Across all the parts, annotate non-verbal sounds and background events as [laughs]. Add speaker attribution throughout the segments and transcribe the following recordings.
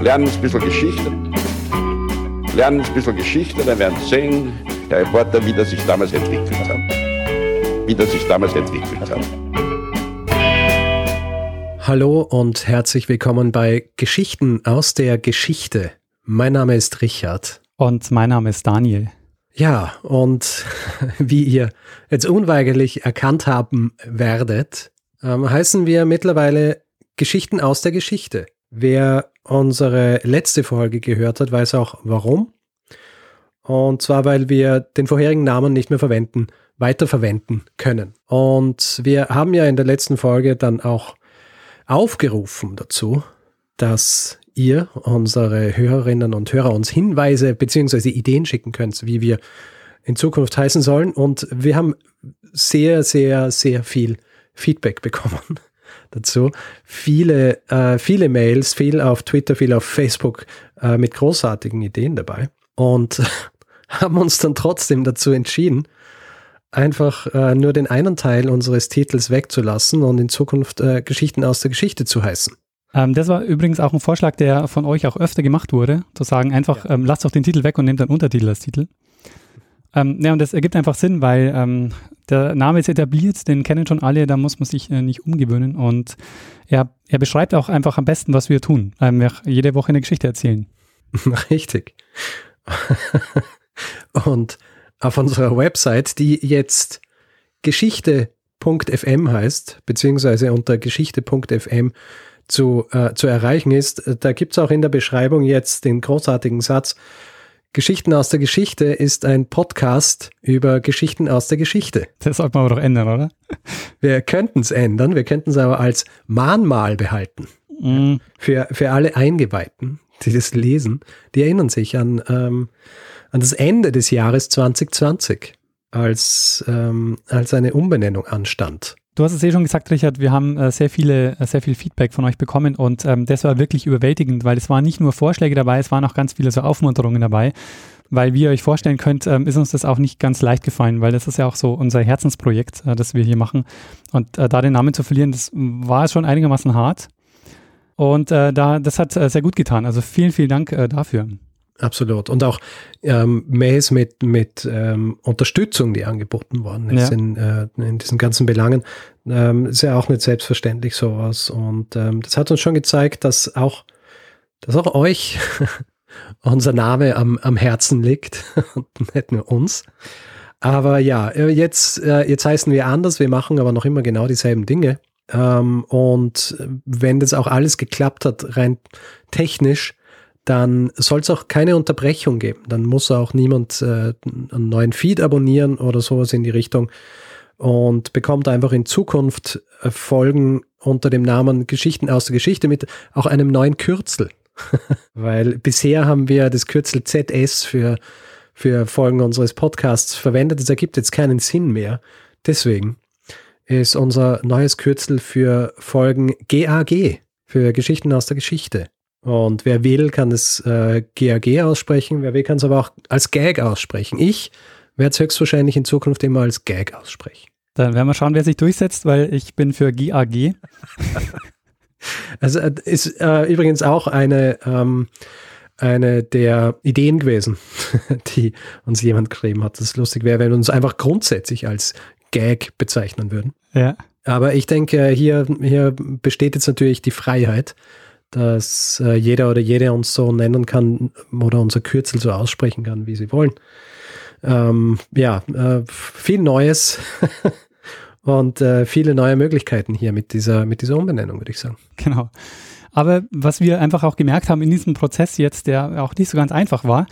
Speaker 1: lernen ein bisschen Geschichte. Lernen ein bisschen Geschichte, dann werden Sie sehen, der Reporter, wie das sich damals entwickelt hat. Wie das sich damals entwickelt hat.
Speaker 2: Hallo und herzlich willkommen bei Geschichten aus der Geschichte. Mein Name ist Richard.
Speaker 3: Und mein Name ist Daniel.
Speaker 2: Ja, und [laughs] wie ihr jetzt unweigerlich erkannt haben werdet, ähm, heißen wir mittlerweile Geschichten aus der Geschichte. Wer unsere letzte Folge gehört hat, weiß auch warum. Und zwar, weil wir den vorherigen Namen nicht mehr verwenden, weiterverwenden können. Und wir haben ja in der letzten Folge dann auch aufgerufen dazu, dass ihr, unsere Hörerinnen und Hörer, uns Hinweise bzw. Ideen schicken könnt, wie wir in Zukunft heißen sollen. Und wir haben sehr, sehr, sehr viel Feedback bekommen dazu. Viele, äh, viele Mails, viel auf Twitter, viel auf Facebook äh, mit großartigen Ideen dabei und [laughs] haben uns dann trotzdem dazu entschieden, einfach äh, nur den einen Teil unseres Titels wegzulassen und in Zukunft äh, Geschichten aus der Geschichte zu heißen.
Speaker 3: Ähm, das war übrigens auch ein Vorschlag, der von euch auch öfter gemacht wurde, zu sagen, einfach ja. ähm, lasst doch den Titel weg und nehmt dann Untertitel als Titel. Ähm, ja, und das ergibt einfach Sinn, weil ähm, der Name ist etabliert, den kennen schon alle, da muss man sich äh, nicht umgewöhnen. Und er, er beschreibt auch einfach am besten, was wir tun. Ähm, wir jede Woche eine Geschichte erzählen. [laughs]
Speaker 2: Richtig. und auf unserer Website, die jetzt geschichte.fm heißt, beziehungsweise unter geschichte.fm zu, äh, zu erreichen ist, da gibt es auch in der Beschreibung jetzt den großartigen Satz, Geschichten aus der Geschichte ist ein Podcast über Geschichten aus der Geschichte.
Speaker 3: Das sollte man aber doch ändern, oder?
Speaker 2: Wir könnten es ändern, wir könnten es aber als Mahnmal behalten. Mm. Für, für alle Eingeweihten, die das lesen, die erinnern sich an, ähm, an das Ende des Jahres 2020, als, ähm, als eine Umbenennung anstand.
Speaker 3: Du hast es eh schon gesagt, Richard, wir haben äh, sehr viele, äh, sehr viel Feedback von euch bekommen und ähm, das war wirklich überwältigend, weil es waren nicht nur Vorschläge dabei, es waren auch ganz viele so Aufmunterungen dabei. Weil wie ihr euch vorstellen könnt, ähm, ist uns das auch nicht ganz leicht gefallen, weil das ist ja auch so unser Herzensprojekt, äh, das wir hier machen. Und äh, da den Namen zu verlieren, das war schon einigermaßen hart. Und äh, da, das hat äh, sehr gut getan. Also vielen, vielen Dank dafür.
Speaker 2: Absolut. Und auch ähm, Mails mit, mit ähm, Unterstützung, die angeboten worden ist ja. in, äh, in diesen ganzen Belangen, ähm, ist ja auch nicht selbstverständlich sowas. Und ähm, das hat uns schon gezeigt, dass auch, dass auch euch [laughs] unser Name am, am Herzen liegt [laughs] und nicht nur uns. Aber ja, äh, jetzt, äh, jetzt heißen wir anders, wir machen aber noch immer genau dieselben Dinge. Ähm, und wenn das auch alles geklappt hat, rein technisch, dann soll es auch keine Unterbrechung geben. Dann muss auch niemand äh, einen neuen Feed abonnieren oder sowas in die Richtung und bekommt einfach in Zukunft äh, Folgen unter dem Namen Geschichten aus der Geschichte mit auch einem neuen Kürzel. [laughs] Weil bisher haben wir das Kürzel ZS für, für Folgen unseres Podcasts verwendet. Das ergibt jetzt keinen Sinn mehr. Deswegen ist unser neues Kürzel für Folgen GAG, für Geschichten aus der Geschichte. Und wer will, kann es äh, GAG aussprechen, wer will, kann es aber auch als Gag aussprechen. Ich werde es höchstwahrscheinlich in Zukunft immer als Gag aussprechen.
Speaker 3: Dann werden wir schauen, wer sich durchsetzt, weil ich bin für GAG. [laughs] [laughs]
Speaker 2: also äh, ist äh, übrigens auch eine, ähm, eine der Ideen gewesen, [laughs] die uns jemand geschrieben hat. Das ist lustig wäre, wenn wir uns einfach grundsätzlich als Gag bezeichnen würden.
Speaker 3: Ja.
Speaker 2: Aber ich denke, hier, hier besteht jetzt natürlich die Freiheit dass äh, jeder oder jede uns so nennen kann oder unser Kürzel so aussprechen kann, wie sie wollen. Ähm, ja, äh, viel Neues [laughs] und äh, viele neue Möglichkeiten hier mit dieser, mit dieser Umbenennung, würde ich sagen.
Speaker 3: Genau. Aber was wir einfach auch gemerkt haben in diesem Prozess jetzt, der auch nicht so ganz einfach war,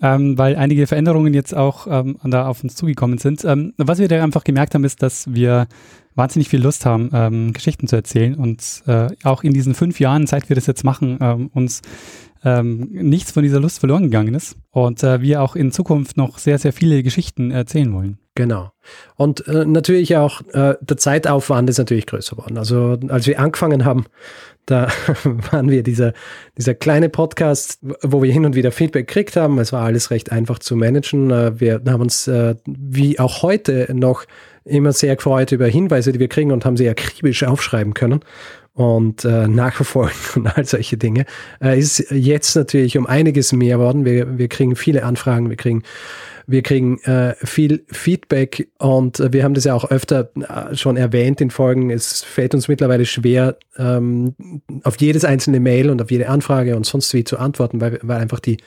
Speaker 3: ähm, weil einige Veränderungen jetzt auch ähm, da auf uns zugekommen sind. Ähm, was wir da einfach gemerkt haben, ist, dass wir wahnsinnig viel Lust haben, ähm, Geschichten zu erzählen und äh, auch in diesen fünf Jahren, seit wir das jetzt machen, ähm, uns ähm, nichts von dieser Lust verloren gegangen ist und äh, wir auch in Zukunft noch sehr, sehr viele Geschichten erzählen wollen.
Speaker 2: Genau. Und äh, natürlich auch äh, der Zeitaufwand ist natürlich größer geworden. Also als wir angefangen haben, da [laughs] waren wir dieser, dieser kleine Podcast, wo wir hin und wieder Feedback gekriegt haben. Es war alles recht einfach zu managen. Äh, wir haben uns äh, wie auch heute noch immer sehr gefreut über Hinweise, die wir kriegen und haben sie akribisch aufschreiben können. Und äh, nachverfolgen [laughs] und all solche Dinge, äh, ist jetzt natürlich um einiges mehr worden. Wir, wir kriegen viele Anfragen, wir kriegen wir kriegen äh, viel Feedback und äh, wir haben das ja auch öfter äh, schon erwähnt in Folgen. Es fällt uns mittlerweile schwer, ähm, auf jedes einzelne Mail und auf jede Anfrage und sonst wie zu antworten, weil, weil einfach die,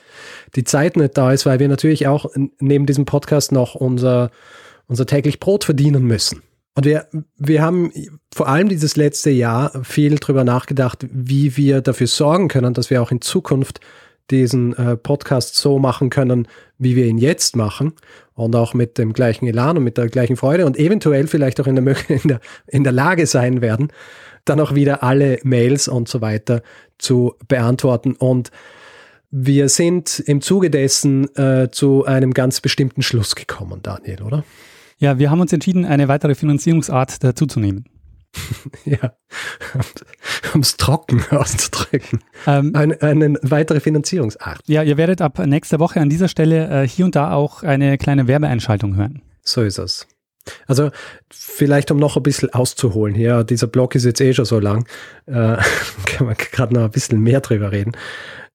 Speaker 2: die Zeit nicht da ist, weil wir natürlich auch neben diesem Podcast noch unser, unser täglich Brot verdienen müssen. Und wir, wir haben vor allem dieses letzte Jahr viel darüber nachgedacht, wie wir dafür sorgen können, dass wir auch in Zukunft diesen äh, Podcast so machen können, wie wir ihn jetzt machen und auch mit dem gleichen Elan und mit der gleichen Freude und eventuell vielleicht auch in der, [laughs] in der, in der Lage sein werden, dann auch wieder alle Mails und so weiter zu beantworten. Und wir sind im Zuge dessen äh, zu einem ganz bestimmten Schluss gekommen, Daniel, oder?
Speaker 3: Ja, wir haben uns entschieden, eine weitere Finanzierungsart dazuzunehmen. [laughs]
Speaker 2: ja, um es trocken auszudrücken. Ähm, eine, eine weitere Finanzierungsart.
Speaker 3: Ja, ihr werdet ab nächster Woche an dieser Stelle äh, hier und da auch eine kleine Werbeeinschaltung hören.
Speaker 2: So ist es. Also vielleicht um noch ein bisschen auszuholen hier, dieser Blog ist jetzt eh schon so lang, äh, [laughs] kann man gerade noch ein bisschen mehr drüber reden.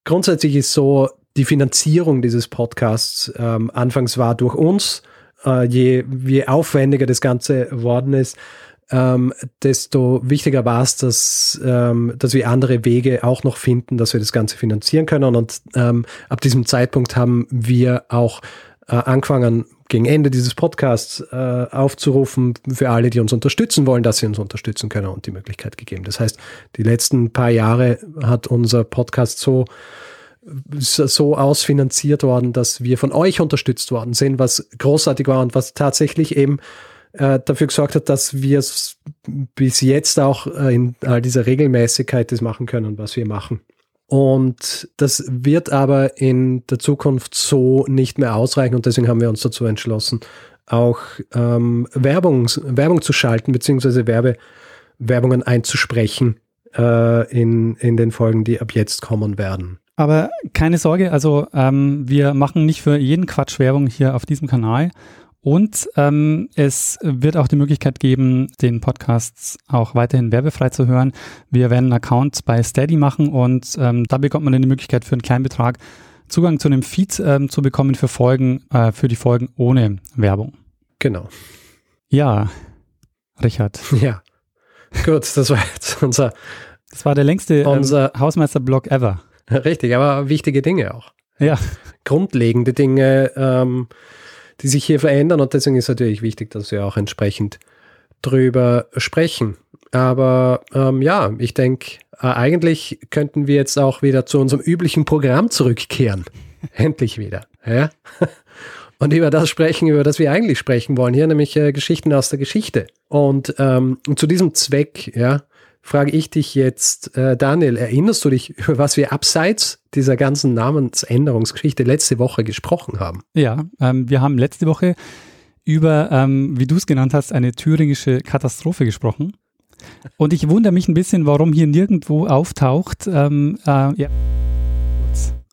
Speaker 2: Grundsätzlich ist so, die Finanzierung dieses Podcasts ähm, anfangs war durch uns, äh, je, je aufwendiger das Ganze worden ist, ähm, desto wichtiger war es, dass, ähm, dass wir andere Wege auch noch finden, dass wir das Ganze finanzieren können. Und ähm, ab diesem Zeitpunkt haben wir auch äh, angefangen, gegen Ende dieses Podcasts äh, aufzurufen für alle, die uns unterstützen wollen, dass sie uns unterstützen können und die Möglichkeit gegeben. Das heißt, die letzten paar Jahre hat unser Podcast so so ausfinanziert worden, dass wir von euch unterstützt worden sind, was großartig war und was tatsächlich eben äh, dafür gesorgt hat, dass wir es bis jetzt auch äh, in all dieser Regelmäßigkeit das machen können, was wir machen. Und das wird aber in der Zukunft so nicht mehr ausreichen und deswegen haben wir uns dazu entschlossen, auch ähm, Werbung, Werbung zu schalten, beziehungsweise Werbungen einzusprechen äh, in, in den Folgen, die ab jetzt kommen werden.
Speaker 3: Aber keine Sorge, also ähm, wir machen nicht für jeden Quatsch Werbung hier auf diesem Kanal und ähm, es wird auch die Möglichkeit geben, den Podcast auch weiterhin werbefrei zu hören. Wir werden einen Account bei Steady machen und ähm, da bekommt man dann die Möglichkeit für einen kleinen Betrag Zugang zu einem Feed ähm, zu bekommen für Folgen, äh, für die Folgen ohne Werbung.
Speaker 2: Genau.
Speaker 3: Ja, Richard. [laughs]
Speaker 2: Ja. Gut, das war jetzt unser.
Speaker 3: Das war der längste ähm, unser Hausmeister-Blog ever. [laughs]
Speaker 2: Richtig, aber wichtige Dinge auch.
Speaker 3: Ja.
Speaker 2: Grundlegende Dinge. Ähm, die sich hier verändern und deswegen ist natürlich wichtig, dass wir auch entsprechend drüber sprechen. Aber ähm, ja, ich denke, äh, eigentlich könnten wir jetzt auch wieder zu unserem üblichen Programm zurückkehren. [laughs] Endlich wieder. Ja? [laughs] Und über das sprechen, über das wir eigentlich sprechen wollen, hier nämlich äh, Geschichten aus der Geschichte. Und ähm, zu diesem Zweck, ja, frage ich dich jetzt, äh, Daniel, erinnerst du dich, über was wir abseits dieser ganzen Namensänderungsgeschichte letzte Woche gesprochen haben?
Speaker 3: Ja, ähm, wir haben letzte Woche über, ähm, wie du es genannt hast, eine thüringische Katastrophe gesprochen. Und ich wundere mich ein bisschen, warum hier nirgendwo auftaucht. Ähm, äh, ja.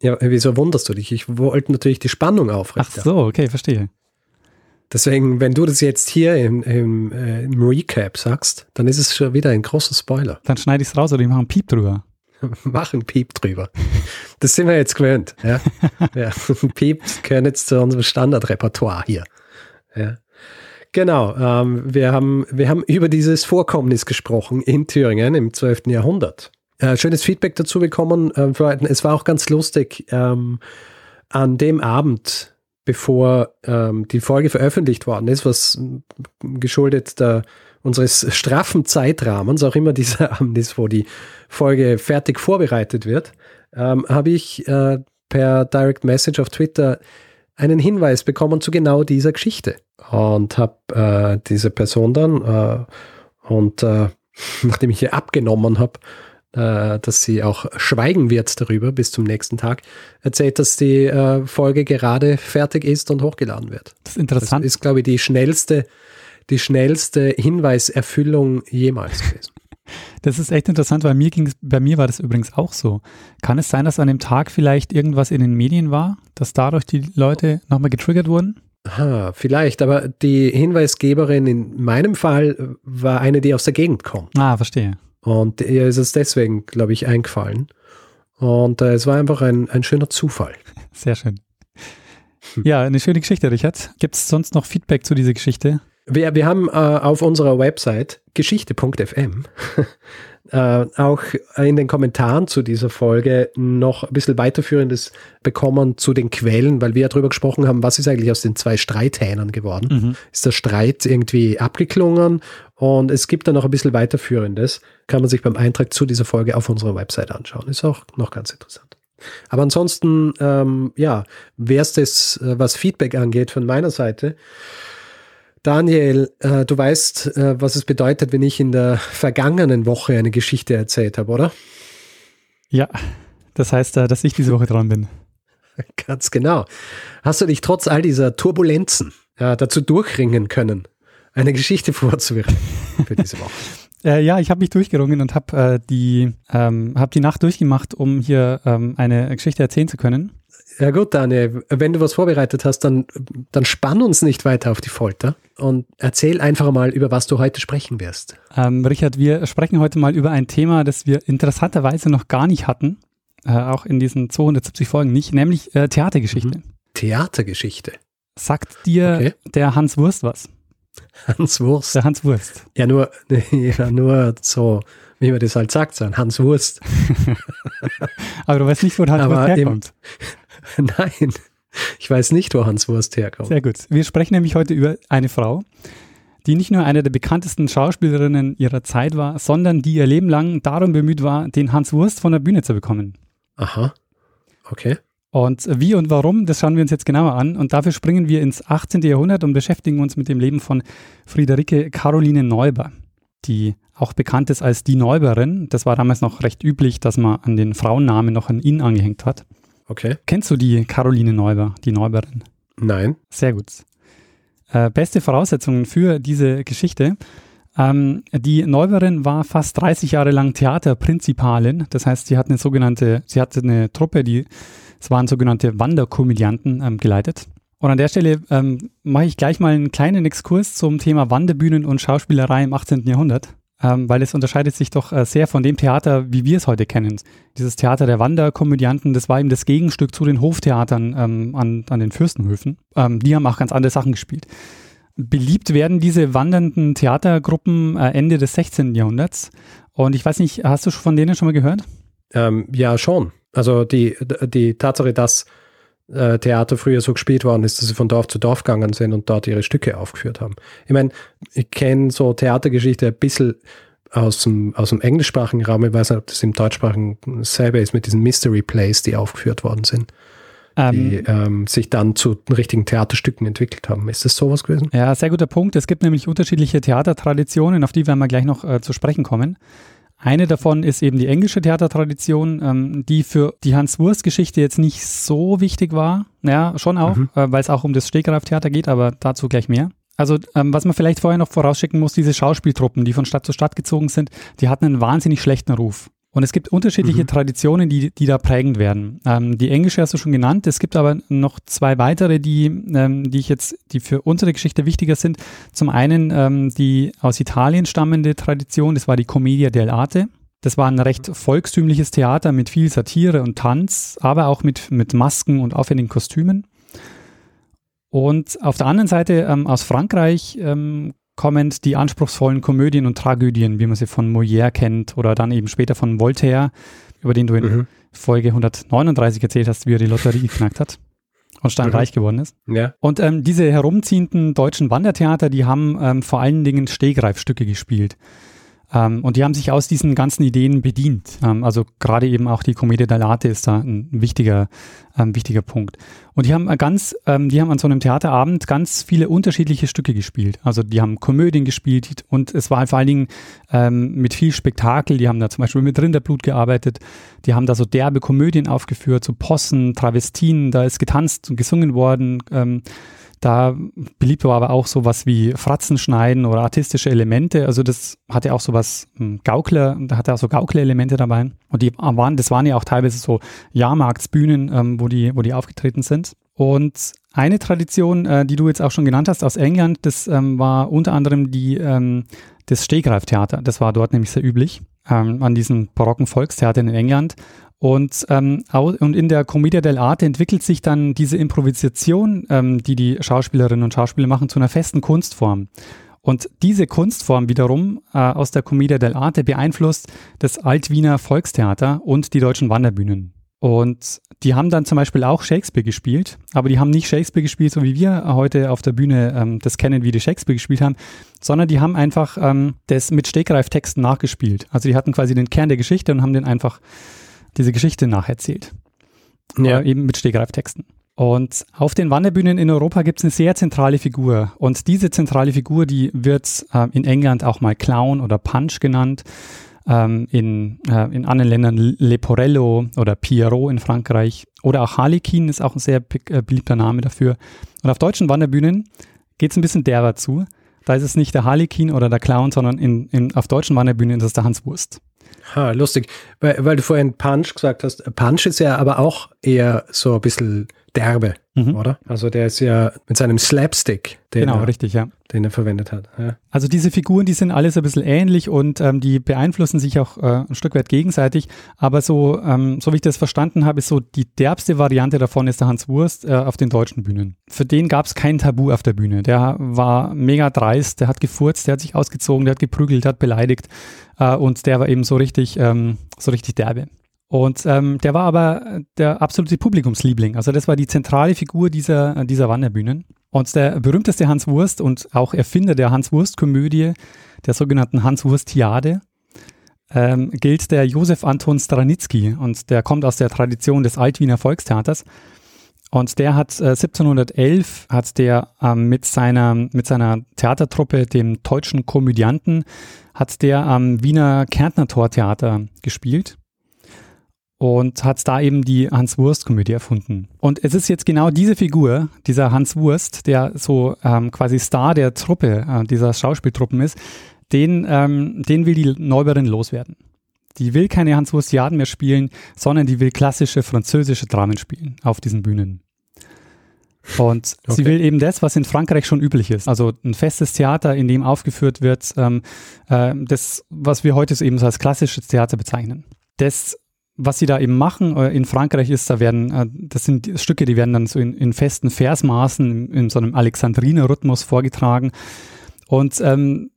Speaker 2: ja, wieso wunderst du dich? Ich wollte natürlich die Spannung aufrichten.
Speaker 3: Ach so, okay, verstehe.
Speaker 2: Deswegen, wenn du das jetzt hier im, im, äh, im Recap sagst, dann ist es schon wieder ein großer Spoiler.
Speaker 3: Dann schneide ich es raus oder ich mache einen Piep drüber. [laughs]
Speaker 2: mach einen Piep drüber. Das sind wir jetzt gewöhnt. Ja? [laughs] ja. Piep gehören jetzt zu unserem Standardrepertoire hier. Ja. Genau, ähm, wir, haben, wir haben über dieses Vorkommnis gesprochen in Thüringen im 12. Jahrhundert. Äh, schönes Feedback dazu bekommen. Äh, es war auch ganz lustig. Ähm, an dem Abend bevor ähm, die Folge veröffentlicht worden ist, was geschuldet der, unseres straffen Zeitrahmens auch immer dieser [laughs] Abend ist, wo die Folge fertig vorbereitet wird, ähm, habe ich äh, per Direct Message auf Twitter einen Hinweis bekommen zu genau dieser Geschichte. Und habe äh, diese Person dann äh, und äh, [laughs] nachdem ich ihr abgenommen habe, äh, dass sie auch schweigen wird darüber bis zum nächsten Tag, erzählt, dass die äh, Folge gerade fertig ist und hochgeladen wird.
Speaker 3: Das ist interessant.
Speaker 2: Das ist, glaube ich, die schnellste, die schnellste Hinweiserfüllung jemals gewesen. [laughs]
Speaker 3: Das ist echt interessant, weil mir ging's, bei mir war das übrigens auch so. Kann es sein, dass an dem Tag vielleicht irgendwas in den Medien war, dass dadurch die Leute nochmal getriggert wurden?
Speaker 2: Ah, vielleicht, aber die Hinweisgeberin in meinem Fall war eine, die aus der Gegend kommt.
Speaker 3: Ah, verstehe.
Speaker 2: Und ihr ist es deswegen, glaube ich, eingefallen. Und äh, es war einfach ein, ein schöner Zufall. [laughs]
Speaker 3: Sehr schön. Ja, eine schöne Geschichte, Richard. Gibt es sonst noch Feedback zu dieser Geschichte?
Speaker 2: Wir, wir haben äh, auf unserer Website geschichte.fm [laughs] äh, auch in den Kommentaren zu dieser Folge noch ein bisschen weiterführendes bekommen zu den Quellen, weil wir ja darüber gesprochen haben, was ist eigentlich aus den zwei Streithähnern geworden? Mhm. Ist der Streit irgendwie abgeklungen? Und es gibt da noch ein bisschen weiterführendes, kann man sich beim Eintrag zu dieser Folge auf unserer Website anschauen. Ist auch noch ganz interessant. Aber ansonsten, ähm, ja, wäre es das, äh, was Feedback angeht von meiner Seite, Daniel, äh, du weißt, äh, was es bedeutet, wenn ich in der vergangenen Woche eine Geschichte erzählt habe, oder?
Speaker 3: Ja, das heißt, äh, dass ich diese Woche dran bin. [laughs]
Speaker 2: Ganz genau. Hast du dich trotz all dieser Turbulenzen äh, dazu durchringen können, eine Geschichte [laughs] vorzubereiten für diese Woche? [laughs]
Speaker 3: Äh, ja, ich habe mich durchgerungen und habe äh, die, ähm, hab die Nacht durchgemacht, um hier ähm, eine Geschichte erzählen zu können.
Speaker 2: Ja gut, Daniel, wenn du was vorbereitet hast, dann, dann spann uns nicht weiter auf die Folter und erzähl einfach mal, über was du heute sprechen wirst.
Speaker 3: Ähm, Richard, wir sprechen heute mal über ein Thema, das wir interessanterweise noch gar nicht hatten, äh, auch in diesen 270 Folgen nicht, nämlich äh, Theatergeschichte. Mhm.
Speaker 2: Theatergeschichte.
Speaker 3: Sagt dir okay. der Hans Wurst was?
Speaker 2: Hans Wurst.
Speaker 3: Der Hans Wurst.
Speaker 2: Ja, nur, [laughs] ja, nur so, wie man das halt sagt, so ein Hans Wurst. [laughs]
Speaker 3: Aber du weißt nicht, wo der Hans Aber Wurst herkommt. Im, [laughs]
Speaker 2: Nein, ich weiß nicht, wo Hans Wurst herkommt.
Speaker 3: Sehr gut. Wir sprechen nämlich heute über eine Frau, die nicht nur eine der bekanntesten Schauspielerinnen ihrer Zeit war, sondern die ihr Leben lang darum bemüht war, den Hans Wurst von der Bühne zu bekommen.
Speaker 2: Aha. Okay.
Speaker 3: Und wie und warum, das schauen wir uns jetzt genauer an. Und dafür springen wir ins 18. Jahrhundert und beschäftigen uns mit dem Leben von Friederike Caroline Neuber, die auch bekannt ist als die Neuberin. Das war damals noch recht üblich, dass man an den Frauennamen noch ein In angehängt hat.
Speaker 2: Okay.
Speaker 3: Kennst du die Caroline Neuber, die Neuberin?
Speaker 2: Nein.
Speaker 3: Sehr gut. Äh, beste Voraussetzungen für diese Geschichte. Ähm, die Neuberin war fast 30 Jahre lang Theaterprinzipalin. Das heißt, sie hat eine sogenannte, sie hatte eine Truppe, die, es waren sogenannte Wanderkomödianten ähm, geleitet. Und an der Stelle ähm, mache ich gleich mal einen kleinen Exkurs zum Thema Wanderbühnen und Schauspielerei im 18. Jahrhundert ähm, weil es unterscheidet sich doch äh, sehr von dem Theater, wie wir es heute kennen. Dieses Theater der Wanderkomödianten, das war eben das Gegenstück zu den Hoftheatern ähm, an, an den Fürstenhöfen. Ähm, die haben auch ganz andere Sachen gespielt. Beliebt werden diese wandernden Theatergruppen äh, Ende des 16. Jahrhunderts. Und ich weiß nicht, hast du von denen schon mal gehört?
Speaker 2: Ähm, ja, schon. Also die, die Tatsache, dass äh, Theater früher so gespielt worden ist, dass sie von Dorf zu Dorf gegangen sind und dort ihre Stücke aufgeführt haben. Ich meine, ich kenne so Theatergeschichte ein bisschen aus dem, aus dem englischsprachigen Raum. Ich weiß nicht, ob das im deutschsprachigen selber ist mit diesen Mystery Plays, die aufgeführt worden sind. Ähm, die ähm, sich dann zu richtigen Theaterstücken entwickelt haben. Ist das sowas gewesen?
Speaker 3: Ja, sehr guter Punkt. Es gibt nämlich unterschiedliche Theatertraditionen, auf die werden wir gleich noch äh, zu sprechen kommen. Eine davon ist eben die englische Theatertradition, ähm, die für die Hans-Wurst-Geschichte jetzt nicht so wichtig war. Ja, schon auch, mhm. äh, weil es auch um das Stegreif-Theater geht, aber dazu gleich mehr. Also, ähm, was man vielleicht vorher noch vorausschicken muss, diese Schauspieltruppen, die von Stadt zu Stadt gezogen sind, die hatten einen wahnsinnig schlechten Ruf. Und es gibt unterschiedliche mhm. Traditionen, die, die da prägend werden. Ähm, die englische hast du schon genannt. Es gibt aber noch zwei weitere, die, ähm, die ich jetzt, die für unsere Geschichte wichtiger sind. Zum einen ähm, die aus Italien stammende Tradition, das war die Commedia dell'arte. Das war ein recht volkstümliches Theater mit viel Satire und Tanz, aber auch mit, mit Masken und aufwendigen Kostümen. Und auf der anderen Seite ähm, aus Frankreich ähm, kommend die anspruchsvollen Komödien und Tragödien, wie man sie von Molière kennt oder dann eben später von Voltaire, über den du in mhm. Folge 139 erzählt hast, wie er die Lotterie geknackt hat und steinreich mhm. geworden ist.
Speaker 2: Ja.
Speaker 3: Und ähm, diese herumziehenden deutschen Wandertheater, die haben ähm, vor allen Dingen Stehgreifstücke gespielt. Ähm, und die haben sich aus diesen ganzen Ideen bedient. Ähm, also gerade eben auch die Commedia dell'arte ist da ein wichtiger, ähm, wichtiger Punkt. Und die haben ganz, ähm, die haben an so einem Theaterabend ganz viele unterschiedliche Stücke gespielt. Also die haben Komödien gespielt und es war vor allen Dingen ähm, mit viel Spektakel. Die haben da zum Beispiel mit Rinderblut gearbeitet. Die haben da so derbe Komödien aufgeführt, so Possen, Travestinen. Da ist getanzt und gesungen worden. Da beliebt war aber auch sowas wie Fratzenschneiden oder artistische Elemente. Also das hatte auch sowas hm, Gaukler, da hatte auch so Gaukler-Elemente dabei. Und die waren, das waren ja auch teilweise so Jahrmarktsbühnen, ähm, wo die, wo die aufgetreten sind. Und eine Tradition, äh, die du jetzt auch schon genannt hast aus England, das ähm, war unter anderem die, ähm, das Stehgreiftheater. Das war dort nämlich sehr üblich. ähm, an diesen barocken Volkstheatern in England. Und, ähm, und in der Commedia dell'arte entwickelt sich dann diese Improvisation, ähm, die die Schauspielerinnen und Schauspieler machen, zu einer festen Kunstform. Und diese Kunstform wiederum äh, aus der Commedia dell'arte beeinflusst das Altwiener Volkstheater und die deutschen Wanderbühnen. Und die haben dann zum Beispiel auch Shakespeare gespielt, aber die haben nicht Shakespeare gespielt, so wie wir heute auf der Bühne ähm, das kennen, wie die Shakespeare gespielt haben, sondern die haben einfach ähm, das mit Stegreiftexten nachgespielt. Also die hatten quasi den Kern der Geschichte und haben den einfach diese Geschichte nacherzählt. Ja. Äh, eben mit Stegreiftexten. Und auf den Wanderbühnen in Europa gibt es eine sehr zentrale Figur. Und diese zentrale Figur, die wird äh, in England auch mal Clown oder Punch genannt ähm, in, äh, in anderen Ländern Leporello oder Pierrot in Frankreich oder auch Harlequin ist auch ein sehr äh, beliebter Name dafür. Und auf deutschen Wanderbühnen geht es ein bisschen derber zu. Da ist es nicht der Harlequin oder der Clown, sondern in, in, auf deutschen Wanderbühnen ist es der Hans Wurst.
Speaker 2: Ha, lustig. Weil, weil du vorhin Punch gesagt hast. Punch ist ja aber auch eher so ein bisschen derbe, mhm. oder? Also der ist ja mit seinem Slapstick,
Speaker 3: den, genau, er, richtig, ja.
Speaker 2: den er verwendet hat. Ja.
Speaker 3: Also diese Figuren, die sind alles ein bisschen ähnlich und ähm, die beeinflussen sich auch äh, ein Stück weit gegenseitig. Aber so, ähm, so wie ich das verstanden habe, ist so die derbste Variante davon ist der Hans Wurst äh, auf den deutschen Bühnen. Für den gab es kein Tabu auf der Bühne. Der war mega dreist, der hat gefurzt, der hat sich ausgezogen, der hat geprügelt, der hat beleidigt äh, und der war eben so richtig, ähm, so richtig derbe. Und ähm, der war aber der absolute Publikumsliebling. Also das war die zentrale Figur dieser, dieser Wanderbühnen. Und der berühmteste Hans Wurst und auch Erfinder der Hans Wurst-Komödie, der sogenannten Hans Wurst-Tiade, ähm, gilt der Josef Anton Stranitzky. Und der kommt aus der Tradition des Altwiener Volkstheaters. Und der hat äh, 1711 hat der ähm, mit seiner mit seiner Theatertruppe, dem deutschen Komödianten, hat der am Wiener Kärntner Tortheater gespielt und hat da eben die Hans Wurst-Komödie erfunden. Und es ist jetzt genau diese Figur, dieser Hans Wurst, der so ähm, quasi Star der Truppe, äh, dieser Schauspieltruppen ist, den, ähm, den will die Neubauerin loswerden. Die will keine Hans Wurstiaden mehr spielen, sondern die will klassische französische Dramen spielen auf diesen Bühnen. Und okay. sie will eben das, was in Frankreich schon üblich ist. Also ein festes Theater, in dem aufgeführt wird, ähm, äh, das, was wir heute eben so als klassisches Theater bezeichnen. Das was sie da eben machen äh, in Frankreich ist, da werden, äh, das sind Stücke, die werden dann so in, in festen Versmaßen, in, in so einem Alexandriner-Rhythmus vorgetragen. Und ähm,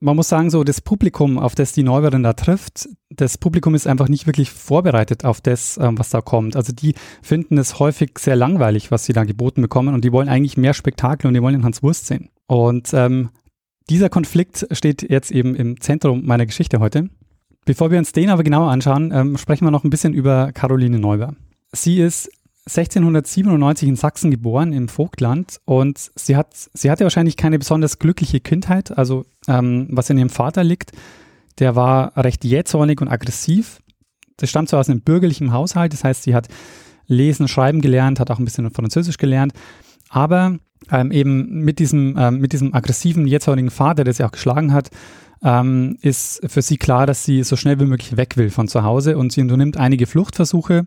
Speaker 3: man muss sagen, so das Publikum, auf das die Neuberin da trifft, das Publikum ist einfach nicht wirklich vorbereitet auf das, ähm, was da kommt. Also die finden es häufig sehr langweilig, was sie da geboten bekommen und die wollen eigentlich mehr Spektakel und die wollen den Hans Wurst sehen. Und ähm, dieser Konflikt steht jetzt eben im Zentrum meiner Geschichte heute. Bevor wir uns den aber genauer anschauen, ähm, sprechen wir noch ein bisschen über Caroline Neuber. Sie ist 1697 in Sachsen geboren, im Vogtland, und sie, hat, sie hatte wahrscheinlich keine besonders glückliche Kindheit, also ähm, was in ihrem Vater liegt. Der war recht jähzornig und aggressiv. Das stammt zwar aus einem bürgerlichen Haushalt, das heißt, sie hat Lesen, Schreiben gelernt, hat auch ein bisschen Französisch gelernt, aber ähm, eben mit diesem, ähm, mit diesem aggressiven, jähzornigen Vater, der sie auch geschlagen hat, ähm, ist für sie klar, dass sie so schnell wie möglich weg will von zu Hause und sie unternimmt einige Fluchtversuche,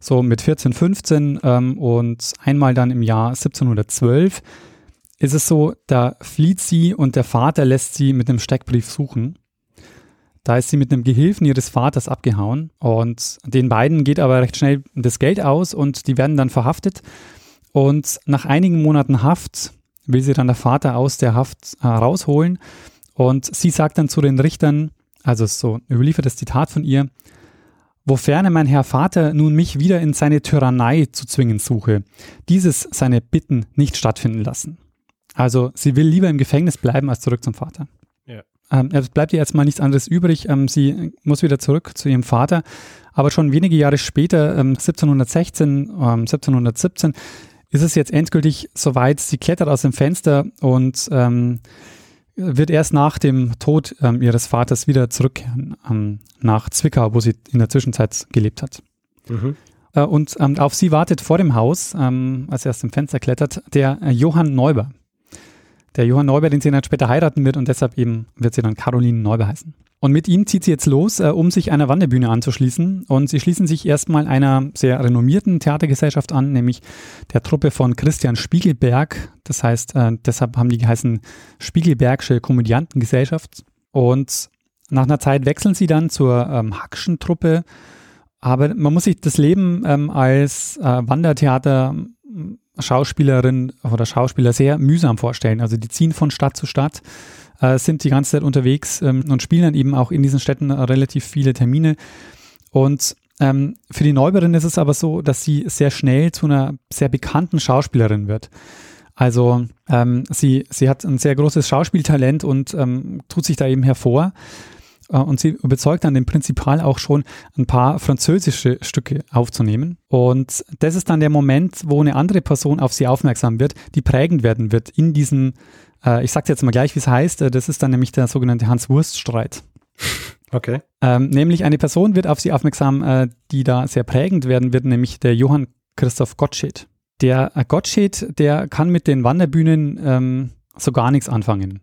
Speaker 3: so mit 14, 15 ähm, und einmal dann im Jahr 1712 ist es so, da flieht sie und der Vater lässt sie mit einem Steckbrief suchen. Da ist sie mit einem Gehilfen ihres Vaters abgehauen und den beiden geht aber recht schnell das Geld aus und die werden dann verhaftet. Und nach einigen Monaten Haft will sie dann der Vater aus der Haft äh, rausholen und sie sagt dann zu den Richtern, also so überliefertes Zitat von ihr, wofern mein Herr Vater nun mich wieder in seine Tyrannei zu zwingen suche, dieses seine Bitten nicht stattfinden lassen. Also sie will lieber im Gefängnis bleiben als zurück zum Vater. Ja. Ähm, es bleibt ihr jetzt mal nichts anderes übrig. Ähm, sie muss wieder zurück zu ihrem Vater. Aber schon wenige Jahre später, ähm, 1716, 1717, ähm, ist es jetzt endgültig soweit. Sie klettert aus dem Fenster und ähm, wird erst nach dem Tod ähm, ihres Vaters wieder zurückkehren ähm, nach Zwickau, wo sie in der Zwischenzeit gelebt hat. Mhm. Äh, und ähm, auf sie wartet vor dem Haus, ähm, als er aus dem Fenster klettert, der äh, Johann Neuber. Der Johann Neuber, den sie dann später heiraten wird und deshalb eben wird sie dann Caroline Neuber heißen. Und mit ihm zieht sie jetzt los, äh, um sich einer Wanderbühne anzuschließen. Und sie schließen sich erstmal einer sehr renommierten Theatergesellschaft an, nämlich der Truppe von Christian Spiegelberg. Das heißt, äh, deshalb haben die geheißen Spiegelbergsche Komödiantengesellschaft. Und nach einer Zeit wechseln sie dann zur ähm, Hackschen Truppe, aber man muss sich das Leben ähm, als äh, Wandertheater Schauspielerin oder Schauspieler sehr mühsam vorstellen. Also die ziehen von Stadt zu Stadt, äh, sind die ganze Zeit unterwegs ähm, und spielen dann eben auch in diesen Städten relativ viele Termine. Und ähm, für die Neubauerin ist es aber so, dass sie sehr schnell zu einer sehr bekannten Schauspielerin wird. Also ähm, sie, sie hat ein sehr großes Schauspieltalent und ähm, tut sich da eben hervor. Äh, und sie überzeugt dann den Prinzipal auch schon, ein paar französische Stücke aufzunehmen. Und das ist dann der Moment, wo eine andere Person auf sie aufmerksam wird, die prägend werden wird in diesem, äh, ich sage jetzt mal gleich, wie es heißt, äh, das ist dann nämlich der sogenannte Hans-Wurst-Streit.
Speaker 2: Okay.
Speaker 3: Ähm, nämlich eine Person wird auf sie aufmerksam, äh, die da sehr prägend werden wird, nämlich der Johann Christoph Gottsched. Der äh, Gottsched, der kann mit den Wanderbühnen ähm, so gar nichts anfangen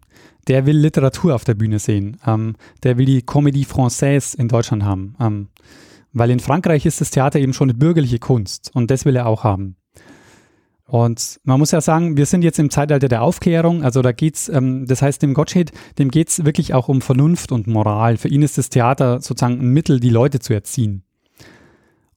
Speaker 3: der will Literatur auf der Bühne sehen. Ähm, der will die Comédie Française in Deutschland haben. Ähm, weil in Frankreich ist das Theater eben schon eine bürgerliche Kunst und das will er auch haben. Und man muss ja sagen, wir sind jetzt im Zeitalter der Aufklärung, also da geht's, ähm, das heißt dem Gottsched, dem geht's wirklich auch um Vernunft und Moral. Für ihn ist das Theater sozusagen ein Mittel, die Leute zu erziehen.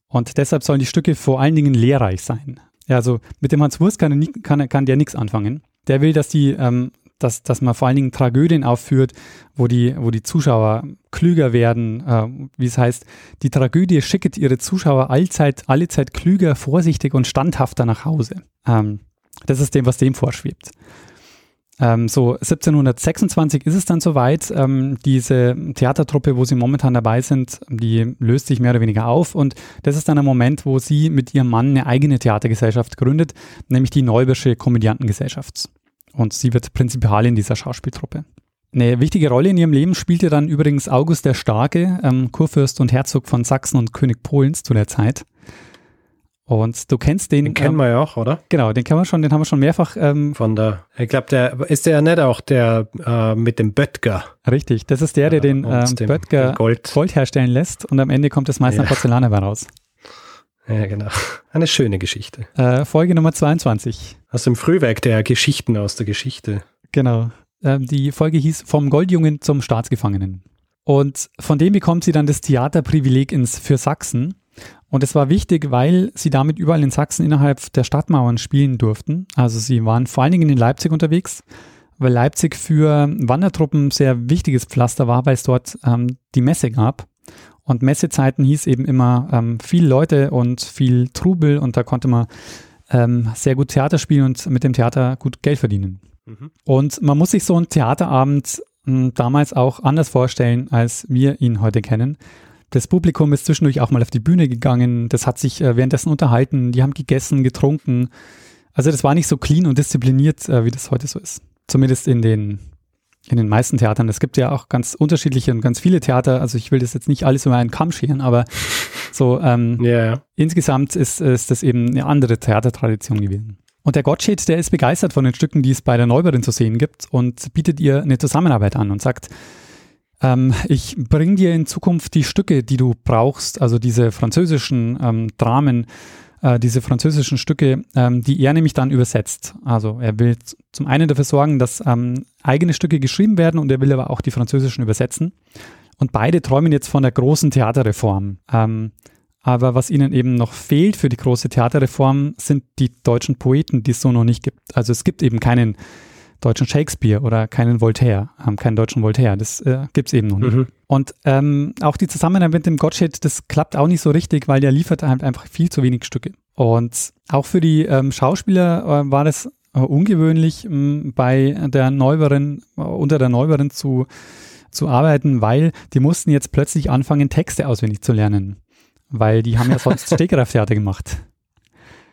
Speaker 3: Und deshalb sollen die Stücke vor allen Dingen lehrreich sein. Ja, also mit dem Hans Wurst kann, kann, kann der nichts anfangen. Der will, dass die ähm, dass, dass man vor allen Dingen Tragödien aufführt, wo die, wo die Zuschauer klüger werden, äh, wie es heißt, die Tragödie schicket ihre Zuschauer allzeit, allezeit klüger, vorsichtig und standhafter nach Hause. Ähm, das ist dem, was dem vorschwebt. Ähm, so 1726 ist es dann soweit. Ähm, diese Theatertruppe, wo sie momentan dabei sind, die löst sich mehr oder weniger auf und das ist dann ein Moment, wo sie mit ihrem Mann eine eigene Theatergesellschaft gründet, nämlich die Neubische Komödiantengesellschaft und sie wird Prinzipalin dieser Schauspieltruppe. Eine wichtige Rolle in ihrem Leben spielte dann übrigens August der Starke, ähm, Kurfürst und Herzog von Sachsen und König Polens zu der Zeit. Und du kennst den.
Speaker 2: Den kennen ähm, wir ja auch, oder?
Speaker 3: Genau, den kennen wir schon, den haben wir schon mehrfach.
Speaker 2: Ähm, Von der, ich glaube, der ist der ja nicht auch der äh, mit dem Böttger.
Speaker 3: Richtig, das ist der, der den ähm, Böttger Gold. Gold. herstellen lässt und am Ende kommt das meiste ja. Porzellan raus.
Speaker 2: Ja, genau. Eine schöne Geschichte.
Speaker 3: Äh, Folge Nummer 22.
Speaker 2: Aus dem Frühwerk der Geschichten aus der Geschichte.
Speaker 3: Genau. Ähm, die Folge hieß Vom Goldjungen zum Staatsgefangenen. Und von dem bekommt sie dann das Theaterprivileg ins für Sachsen. Und es war wichtig, weil sie damit überall in Sachsen innerhalb der Stadtmauern spielen durften. Also sie waren vor allen Dingen in Leipzig unterwegs, weil Leipzig für Wandertruppen sehr wichtiges Pflaster war, weil es dort ähm, die Messe gab. Und Messezeiten hieß eben immer ähm, viel Leute und viel Trubel und da konnte man ähm, sehr gut Theater spielen und mit dem Theater gut Geld verdienen. Mhm. Und man muss sich so einen Theaterabend mh, hm, damals auch anders vorstellen, als wir ihn heute kennen. Das Publikum ist zwischendurch auch mal auf die Bühne gegangen, das hat sich äh, währenddessen unterhalten, die haben gegessen, getrunken. Also das war nicht so clean und diszipliniert, äh, wie das heute so ist. Zumindest in den in den meisten Theatern. Es gibt ja auch ganz unterschiedliche und ganz viele Theater. Also ich will das jetzt nicht alles über einen Kamm scheren, aber [laughs] so ähm, yeah. insgesamt ist, ist das eben eine andere Theatertradition gewesen. Und der Gottsched, der ist begeistert von den Stücken, die es bei der Neubauerin zu sehen gibt und bietet ihr eine Zusammenarbeit an und sagt, ähm, ich bringe dir in Zukunft die Stücke, die du brauchst, also diese französischen ähm, Dramen, äh, diese französischen Stücke, ähm, die er nämlich dann übersetzt. Also er will zum einen dafür sorgen, dass ähm, eigene Stücke geschrieben werden und er will aber auch die französischen übersetzen. Und beide träumen jetzt von der großen Theaterreform. Ähm, aber was ihnen eben noch fehlt für die große Theaterreform, sind die deutschen Poeten, die es so noch nicht gibt. Also es gibt eben keinen deutschen Shakespeare oder keinen Voltaire, ähm, keinen deutschen Voltaire. Das äh, gibt es eben noch nicht. Mhm. Und ähm, auch die Zusammenarbeit mit dem Gottsched, das klappt auch nicht so richtig, weil der liefert halt einfach viel zu wenig Stücke. Und auch für die ähm, Schauspieler äh, war das äh, ungewöhnlich, ähm, bei der Neuberin, äh, unter der Neuberin zu, zu arbeiten, weil die mussten jetzt plötzlich anfangen, Texte auswendig zu lernen. Weil die haben ja sonst [laughs] Stegreiftheater gemacht.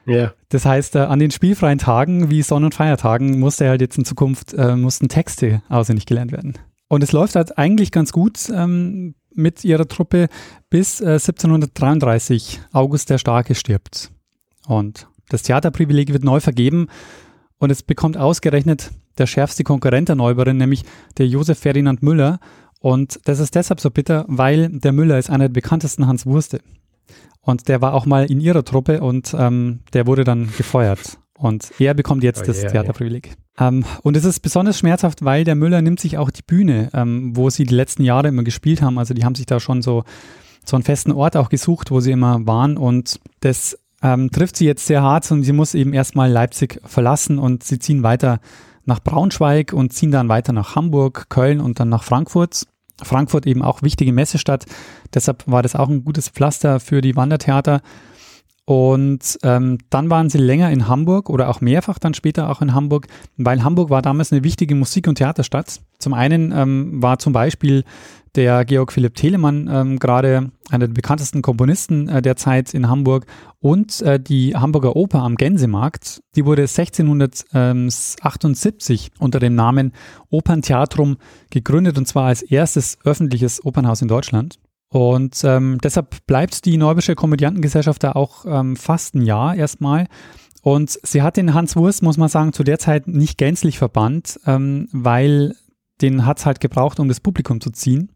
Speaker 3: Ja. Das heißt, äh, an den spielfreien Tagen wie Sonn- und Feiertagen musste halt jetzt in Zukunft, äh, mussten Texte auswendig gelernt werden. Und es läuft halt eigentlich ganz gut ähm, mit ihrer Truppe bis äh, 1733 August der Starke stirbt. Und das Theaterprivileg wird neu vergeben und es bekommt ausgerechnet der schärfste Konkurrent der Neubauerin, nämlich der Josef Ferdinand Müller. Und das ist deshalb so bitter, weil der Müller ist einer der bekanntesten Hans Wurste. Und der war auch mal in ihrer Truppe und ähm, der wurde dann gefeuert. Und er bekommt jetzt oh, das yeah, Theaterprivileg. Yeah. Ähm, und es ist besonders schmerzhaft, weil der Müller nimmt sich auch die Bühne, ähm, wo sie die letzten Jahre immer gespielt haben. Also die haben sich da schon so, so einen festen Ort auch gesucht, wo sie immer waren. Und das ähm, trifft sie jetzt sehr hart und sie muss eben erstmal Leipzig verlassen und sie ziehen weiter nach Braunschweig und ziehen dann weiter nach Hamburg, Köln und dann nach Frankfurt. Frankfurt eben auch wichtige Messestadt. Deshalb war das auch ein gutes Pflaster für die Wandertheater. Und ähm, dann waren sie länger in Hamburg oder auch mehrfach dann später auch in Hamburg, weil Hamburg war damals eine wichtige Musik- und Theaterstadt. Zum einen ähm, war zum Beispiel der Georg Philipp Telemann ähm, gerade einer der bekanntesten Komponisten äh, der Zeit in Hamburg und äh, die Hamburger Oper am Gänsemarkt, die wurde 1678 unter dem Namen Operntheatrum gegründet und zwar als erstes öffentliches Opernhaus in Deutschland. Und ähm, deshalb bleibt die Neubische Komödiantengesellschaft da auch ähm, fast ein Jahr erstmal. Und sie hat den Hans Wurst, muss man sagen, zu der Zeit nicht gänzlich verbannt, ähm, weil den hat es halt gebraucht, um das Publikum zu ziehen.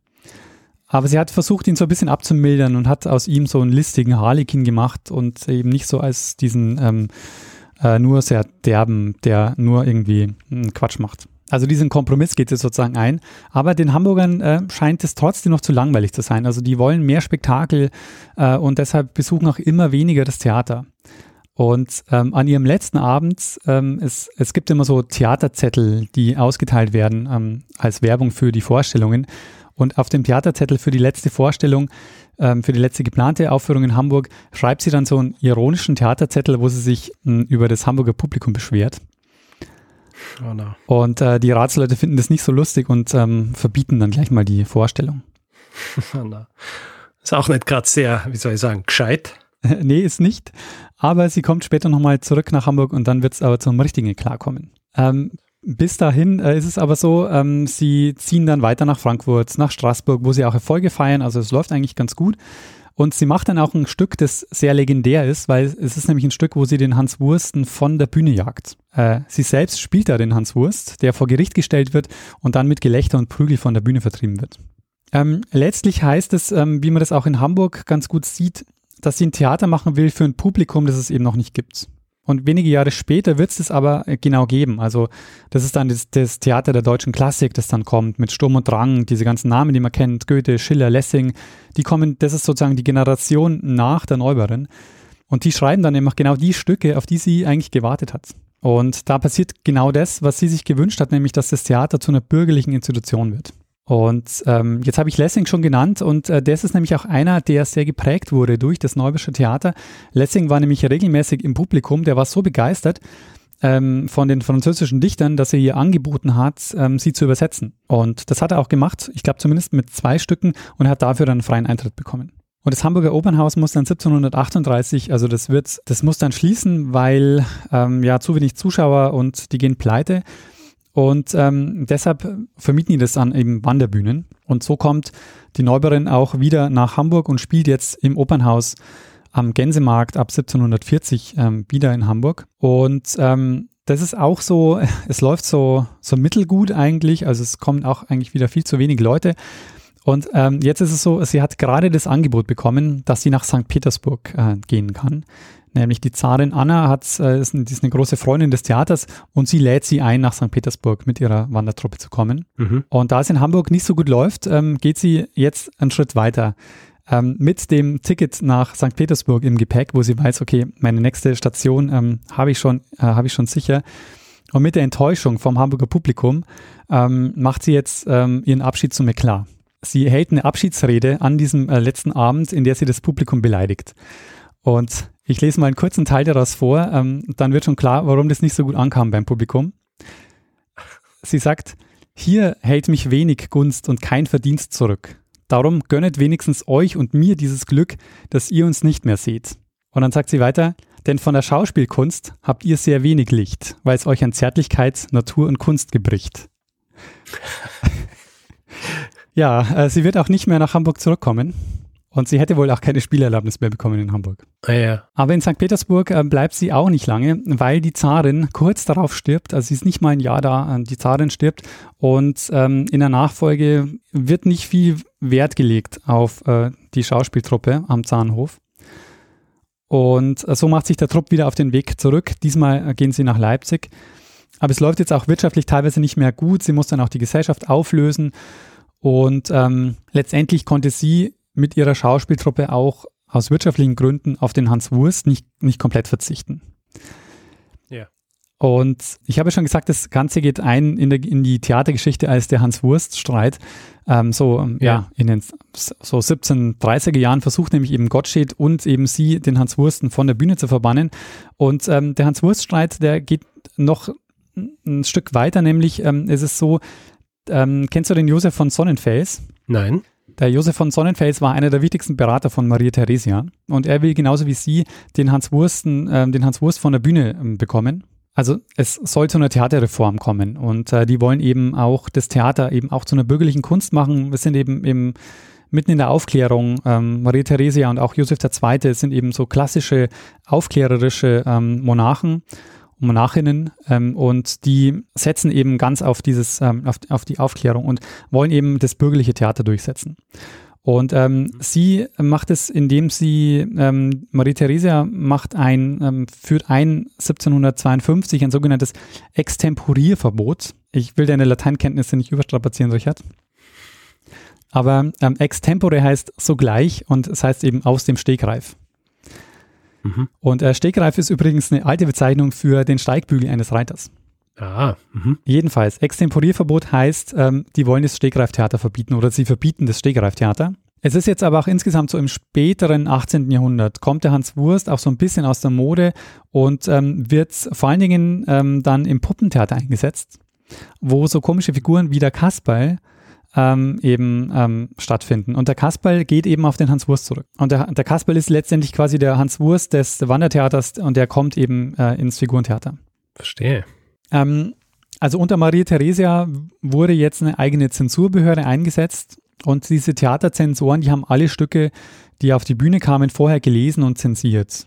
Speaker 3: Aber sie hat versucht, ihn so ein bisschen abzumildern und hat aus ihm so einen listigen Harlekin gemacht und eben nicht so als diesen ähm, äh, nur sehr derben, der nur irgendwie hm, Quatsch macht. Also diesen Kompromiss geht es sozusagen ein. Aber den Hamburgern äh, scheint es trotzdem noch zu langweilig zu sein. Also die wollen mehr Spektakel äh, und deshalb besuchen auch immer weniger das Theater. Und ähm, an ihrem letzten Abend, ähm, es, es gibt immer so Theaterzettel, die ausgeteilt werden ähm, als Werbung für die Vorstellungen. Und auf dem Theaterzettel für die letzte Vorstellung, ähm, für die letzte geplante Aufführung in Hamburg, schreibt sie dann so einen ironischen Theaterzettel, wo sie sich mh, hm, über das Hamburger Publikum beschwert. Oh no. Und äh, die Ratsleute finden das nicht so lustig und ähm, verbieten dann gleich mal die Vorstellung.
Speaker 2: Oh no. Ist auch nicht gerade sehr, wie soll ich sagen, gescheit. [laughs]
Speaker 3: nee, ist nicht. Aber sie kommt später nochmal zurück nach Hamburg und dann wird es aber zum richtigen Klarkommen. Ähm, bis dahin äh, ist es aber so, ähm, sie ziehen dann weiter nach Frankfurt, nach Straßburg, wo sie auch Erfolge feiern. Also es läuft eigentlich ganz gut. Und sie macht dann auch ein Stück, das sehr legendär ist, weil es ist nämlich ein Stück, wo sie den Hans Wursten von der Bühne jagt. Äh, sie selbst spielt da den Hans Wurst, der vor Gericht gestellt wird und dann mit Gelächter und Prügel von der Bühne vertrieben wird. Ähm, letztlich heißt es, ähm, wie man das auch in Hamburg ganz gut sieht, dass sie ein Theater machen will für ein Publikum, das es eben noch nicht gibt. Und wenige Jahre später wird es aber äh, genau geben. Also das ist dann das, das, Theater der deutschen Klassik, das dann kommt mit Sturm und Drang, diese ganzen Namen, die man kennt, Goethe, Schiller, Lessing, die kommen, das ist sozusagen die Generation nach der Neuberen. Und die schreiben dann eben genau die Stücke, auf die sie eigentlich gewartet hat. Und da passiert genau das, was sie sich gewünscht hat, nämlich dass das Theater zu einer bürgerlichen Institution wird. Und ähm, jetzt habe ich Lessing schon genannt und äh, das ist nämlich auch einer, der sehr geprägt wurde durch das Neubische Theater. Lessing war nämlich regelmäßig im Publikum, der war so begeistert ähm, von den französischen Dichtern, dass er ihr angeboten hat, ähm, sie zu übersetzen. Und das hat er auch gemacht, ich glaube zumindest mit zwei Stücken und hat dafür dann freien Eintritt bekommen. Und das Hamburger Opernhaus muss dann 1738, also das wird, das muss dann schließen, weil ähm, ja zu wenig Zuschauer und die gehen pleite. Und ähm, deshalb vermieten die das an eben Wanderbühnen. Und so kommt die Neuberin auch wieder nach Hamburg und spielt jetzt im Opernhaus am Gänsemarkt ab 1740 ähm, wieder in Hamburg. Und ähm, das ist auch so, [laughs] es läuft so, so mittelgut eigentlich. Also es kommen auch eigentlich wieder viel zu wenig Leute. Und ähm, jetzt ist es so, sie hat gerade das Angebot bekommen, dass sie nach St. Petersburg äh, gehen kann. Nämlich die Zarin Anna hat, äh, ist, ist, eine große Freundin des Theaters und sie lädt sie ein, nach St. Petersburg mit ihrer Wandertruppe zu kommen. Mhm. Und da es in Hamburg nicht so gut läuft, ähm, geht sie jetzt einen Schritt weiter. Ähm, mit dem Ticket nach St. Petersburg im Gepäck, wo sie weiß, okay, meine nächste Station ähm, habe ich schon, äh, habe ich schon sicher. Und mit der Enttäuschung vom Hamburger Publikum ähm, macht sie jetzt ähm, ihren Abschied zum Eklat. Sie hält eine Abschiedsrede an diesem äh, letzten Abend, in der sie das Publikum beleidigt. Und ich lese mal einen kurzen Teil daraus vor, ähm, dann wird schon klar, warum das nicht so gut ankam beim Publikum. Sie sagt, hier hält mich wenig Gunst und kein Verdienst zurück. Darum gönnet wenigstens euch und mir dieses Glück, dass ihr uns nicht mehr seht. Und dann sagt sie weiter, denn von der Schauspielkunst habt ihr sehr wenig Licht, weil es euch an Zärtlichkeit, Natur und Kunst gebricht. Ja, äh, sie wird auch nicht mehr nach Hamburg zurückkommen. Und sie hätte wohl auch keine Spielerlaubnis mehr bekommen in Hamburg.
Speaker 2: Ah, ja.
Speaker 3: Aber in St. Petersburg äh, bleibt sie auch nicht lange, weil die Zarin kurz darauf stirbt. Also sie ist nicht mal ein Jahr da, äh, die Zarin stirbt. Und ähm, in der Nachfolge wird nicht viel Wert gelegt auf äh, die Schauspieltruppe am Zahnhof. Und so macht sich der Trupp wieder auf den Weg zurück. Diesmal gehen sie nach Leipzig. Aber es läuft jetzt auch wirtschaftlich teilweise nicht mehr gut. Sie muss dann auch die Gesellschaft auflösen. Und ähm, letztendlich konnte sie mit ihrer Schauspieltruppe auch aus wirtschaftlichen Gründen auf den Hans Wurst nicht, nicht komplett verzichten.
Speaker 2: Ja.
Speaker 3: Und ich habe schon gesagt, das Ganze geht ein in, der, in die Theatergeschichte als der Hans-Wurst-Streit. Ähm, so, ähm, ja. ja. in den so 1730er Jahren versucht nämlich eben Gottsched und eben sie, den Hans Wursten von der Bühne zu verbannen. Und ähm, der Hans-Wurst-Streit, der geht noch ein Stück weiter, nämlich ähm, ist es so, ähm, kennst du den Josef von Sonnenfels?
Speaker 2: Nein.
Speaker 3: Der Josef von Sonnenfels war einer der wichtigsten Berater von Maria Theresia und er will genauso wie sie den Hans Wursten, äh, den Hans Wurst von der Bühne äh, bekommen. Also es soll zu einer Theaterreform kommen und äh, die wollen eben auch das Theater eben auch zu einer bürgerlichen Kunst machen. Wir sind eben im mitten in der Aufklärung. Ähm, Maria Theresia und auch Josef II. sind eben so klassische aufklärerische ähm, Monarchen Monarchinnen ähm, und die setzen eben ganz auf dieses, ähm, auf, auf die Aufklärung und wollen eben das bürgerliche Theater durchsetzen. Und ähm, sie macht es, indem sie, ähm, Marie Theresia macht ein, ähm, führt ein 1752 ein sogenanntes Extemporierverbot. Ich will deine Lateinkenntnisse nicht überstrapazieren, Richard. Aber ähm, extempore heißt sogleich und es heißt eben aus dem Stegreif. Mhm. Und äh, Stegreif ist übrigens eine alte Bezeichnung für den Steigbügel eines Reiters.
Speaker 2: Ah,
Speaker 3: mhm. Jedenfalls, Extemporierverbot heißt, ähm, die wollen das Stegreiftheater verbieten oder sie verbieten das Stegreiftheater. Es ist jetzt aber auch insgesamt so im späteren 18. Jahrhundert, kommt der Hans Wurst auch so ein bisschen aus der Mode und ähm, wird vor allen Dingen ähm, dann im Puppentheater eingesetzt, wo so komische Figuren wie der Kasperl ähm, eben ähm, stattfinden. Und der Kasperl geht eben auf den Hans Wurst zurück. Und der, der Kasperl ist letztendlich quasi der Hans Wurst des Wandertheaters und der kommt eben äh, ins Figurentheater.
Speaker 2: Verstehe.
Speaker 3: Ähm, also unter Maria Theresia wurde jetzt eine eigene Zensurbehörde eingesetzt und diese Theaterzensoren, die haben alle Stücke, die auf die Bühne kamen, vorher gelesen und zensiert.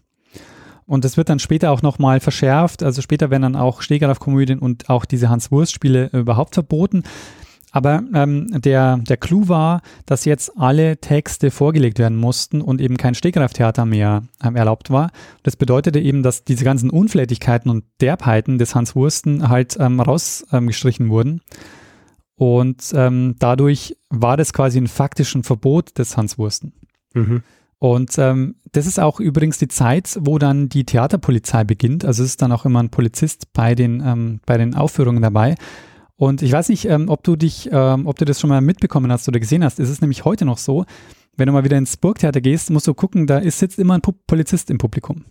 Speaker 3: Und das wird dann später auch nochmal verschärft. Also später werden dann auch Stegeraff-Komödien und auch diese Hans-Wurst-Spiele überhaupt verboten. Aber ähm, der, der Clou war, dass jetzt alle Texte vorgelegt werden mussten und eben kein Stegreiftheater mehr ähm, erlaubt war. Das bedeutete eben, dass diese ganzen Unflätigkeiten und Derbheiten des Hans Wursten halt ähm, rausgestrichen wurden. Und ähm, dadurch war das quasi ein faktischen Verbot des Hans Wursten. Mhm. Und ähm, das ist auch übrigens die Zeit, wo dann die Theaterpolizei beginnt. Also es ist dann auch immer ein Polizist bei den, ähm, bei den Aufführungen dabei. Und ich weiß nicht, ähm, ob du dich, ähm, ob du das schon mal mitbekommen hast oder gesehen hast. Es ist nämlich heute noch so, wenn du mal wieder ins Burgtheater gehst, musst du gucken, da ist, sitzt immer ein Polizist im Publikum.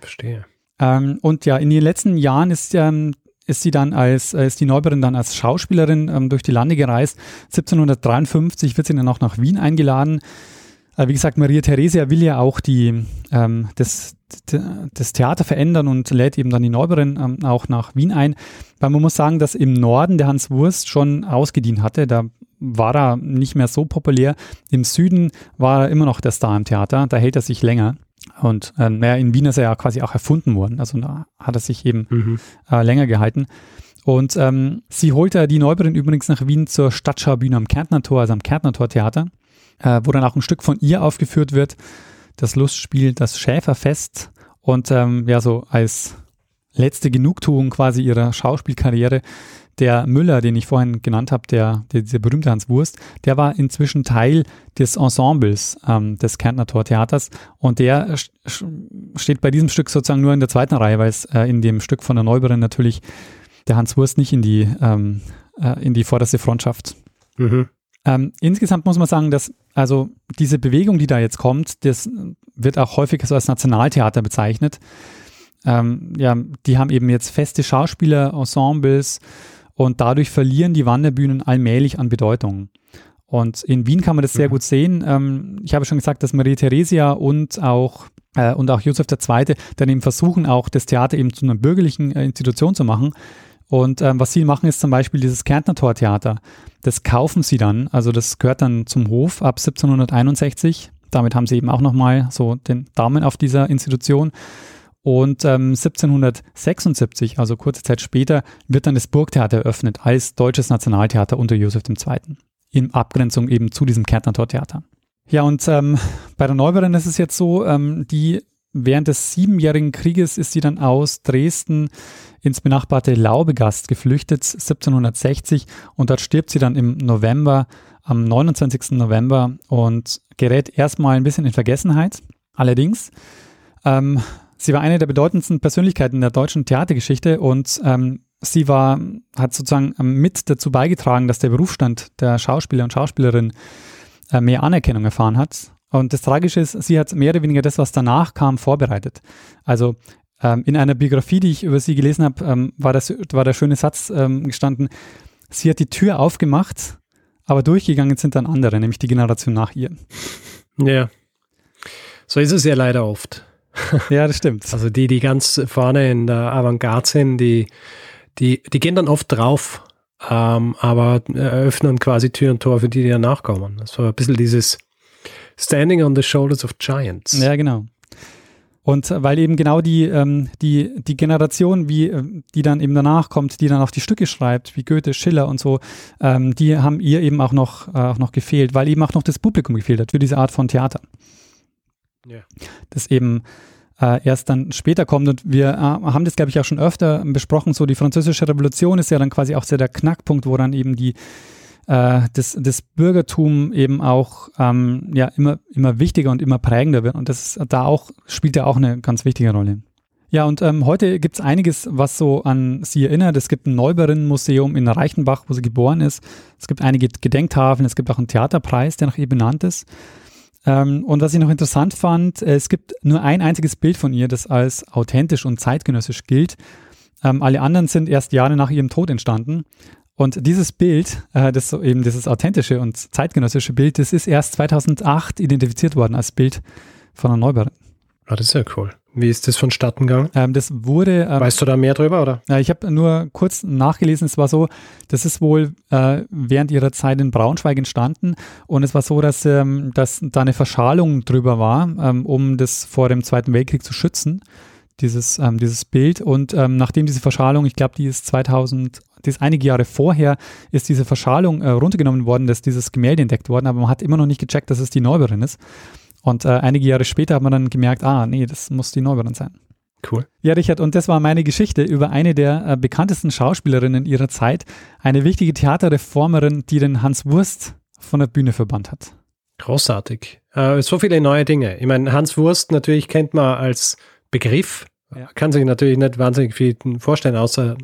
Speaker 2: Verstehe.
Speaker 3: Ähm, und ja, in den letzten Jahren ist, ähm, ist sie dann als, ist die Neubauerin dann als Schauspielerin ähm, durch die Lande gereist. 1753 wird sie dann auch nach Wien eingeladen. Äh, wie gesagt, Maria Theresia will ja auch die, ähm, das, das Theater verändern und lädt eben dann die Neubauerin ähm, auch nach Wien ein. Weil man muss sagen, dass im Norden der Hans Wurst schon ausgedient hatte. Da war er nicht mehr so populär. Im Süden war er immer noch der Star im Theater. Da hält er sich länger. Und äh, in Wien ist er ja quasi auch erfunden worden. Also da hat er sich eben mhm. äh, länger gehalten. Und ähm, sie holte die Neubauerin übrigens nach Wien zur Stadtschaubühne am Kärntner Tor, also am Kärntner Tor Theater, äh, wo dann auch ein Stück von ihr aufgeführt wird das Lustspiel Das Schäferfest und ähm, ja, so als letzte Genugtuung quasi ihrer Schauspielkarriere. Der Müller, den ich vorhin genannt habe, der, der dieser berühmte Hans Wurst, der war inzwischen Teil des Ensembles ähm, des Kärntner Tortheaters und der steht bei diesem Stück sozusagen nur in der zweiten Reihe, weil es äh, in dem Stück von der Neubauerin natürlich der Hans Wurst nicht in die, ähm, äh, in die vorderste Front schafft. Mhm. Ähm, insgesamt muss man sagen, dass also diese Bewegung, die da jetzt kommt, das wird auch häufig so als Nationaltheater bezeichnet. Ähm, ja, die haben eben jetzt feste Schauspieler, Ensembles und dadurch verlieren die Wanderbühnen allmählich an Bedeutung. Und in Wien kann man das sehr mhm. gut sehen. Ähm, ich habe schon gesagt, dass Marie Theresia und auch äh, und auch Josef II. dann eben versuchen, auch das Theater eben zu einer bürgerlichen äh, Institution zu machen. Und ähm, was sie machen, ist zum Beispiel dieses Kärntner Tortheater. Das kaufen sie dann, also das gehört dann zum Hof ab 1761. Damit haben sie eben auch nochmal so den Daumen auf dieser Institution. Und ähm, 1776, also kurze Zeit später, wird dann das Burgtheater eröffnet als deutsches Nationaltheater unter Josef II. In Abgrenzung eben zu diesem Kärntner Tortheater. Ja, und ähm, bei der Neubauerin ist es jetzt so, ähm, die während des Siebenjährigen Krieges ist sie dann aus Dresden ins benachbarte Laubegast geflüchtet, 1760, und dort stirbt sie dann im November, am 29. November und gerät erstmal ein bisschen in Vergessenheit. Allerdings, ähm, sie war eine der bedeutendsten Persönlichkeiten der deutschen Theatergeschichte und ähm, sie war, hat sozusagen mit dazu beigetragen, dass der Berufsstand der Schauspieler und Schauspielerin äh, mehr Anerkennung erfahren hat. Und das Tragische ist, sie hat mehr oder weniger das, was danach kam, vorbereitet. Also ähm, in einer Biografie, die ich über sie gelesen habe, ähm, war, das, war der schöne Satz ähm, gestanden, sie hat die Tür aufgemacht, aber durchgegangen sind dann andere, nämlich die Generation nach ihr.
Speaker 2: Ja. So ist es ja leider oft. [laughs]
Speaker 3: Ja, das stimmt.
Speaker 2: Also die, die ganz vorne in der Avantgarde sind, die, die, die gehen dann oft drauf, ähm, aber eröffnen quasi Tür und Tor für die, die danach kommen. Das war ein bisschen dieses Standing on the Shoulders of Giants.
Speaker 3: Ja, genau. Und weil eben genau die, ähm, die, die Generation, wie, äh, die dann eben danach kommt, die dann auch die Stücke schreibt, wie Goethe, Schiller und so, ähm, die haben ihr eben auch noch, äh, auch noch gefehlt, weil eben auch noch das Publikum gefehlt hat für diese Art von Theater. Ja. Das eben äh, erst dann später kommt. Und wir äh, haben das, glaube ich, auch schon öfter besprochen. So die französische Revolution ist ja dann quasi auch sehr der Knackpunkt, wo dann eben die äh, das, das Bürgertum eben auch ähm, ja immer, immer wichtiger und immer prägender wird. Und das da auch, spielt ja auch eine ganz wichtige Rolle. Ja, und ähm, heute gibt es einiges, was so an sie erinnert. Es gibt ein Neuberinnenmuseum in Reichenbach, wo sie geboren ist. Es gibt einige Gedenktafeln, es gibt auch einen Theaterpreis, der nach ihr benannt ist. Ähm, und was ich noch interessant fand, es gibt nur ein einziges Bild von ihr, das als authentisch und zeitgenössisch gilt. Ähm, alle anderen sind erst Jahre nach ihrem Tod entstanden. Und dieses Bild, äh, das so eben dieses authentische und zeitgenössische Bild, das ist erst 2008 identifiziert worden als Bild von einer Neubauerin.
Speaker 2: Ah, das ist ja cool. Wie ist das vonstatten gegangen?
Speaker 3: Ähm, das wurde.
Speaker 2: Ähm, weißt du da mehr drüber, oder?
Speaker 3: Ja, ich habe nur kurz nachgelesen. Es war so, das ist wohl äh, während ihrer Zeit in Braunschweig entstanden. Und es war so, dass, ähm, dass da eine Verschalung drüber war, ähm, um das vor dem Zweiten Weltkrieg zu schützen dieses, ähm, dieses Bild. Und ähm, nachdem diese Verschalung, ich glaube, die ist 2000, die ist einige Jahre vorher, ist diese Verschalung äh, runtergenommen worden, dass dieses Gemälde entdeckt worden, aber man hat immer noch nicht gecheckt, dass es die Neuberin ist. Und äh, einige Jahre später hat man dann gemerkt, ah, nee, das muss die Neuberin sein.
Speaker 2: Cool.
Speaker 3: Ja, Richard, und das war meine Geschichte über eine der äh, bekanntesten Schauspielerinnen ihrer Zeit, eine wichtige Theaterreformerin, die den Hans Wurst von der Bühne verbannt hat.
Speaker 2: Großartig. Äh, so viele neue Dinge. Ich meine, Hans Wurst natürlich kennt man als Begriff. Ja. Kann sich natürlich nicht wahnsinnig viel vorstellen, außer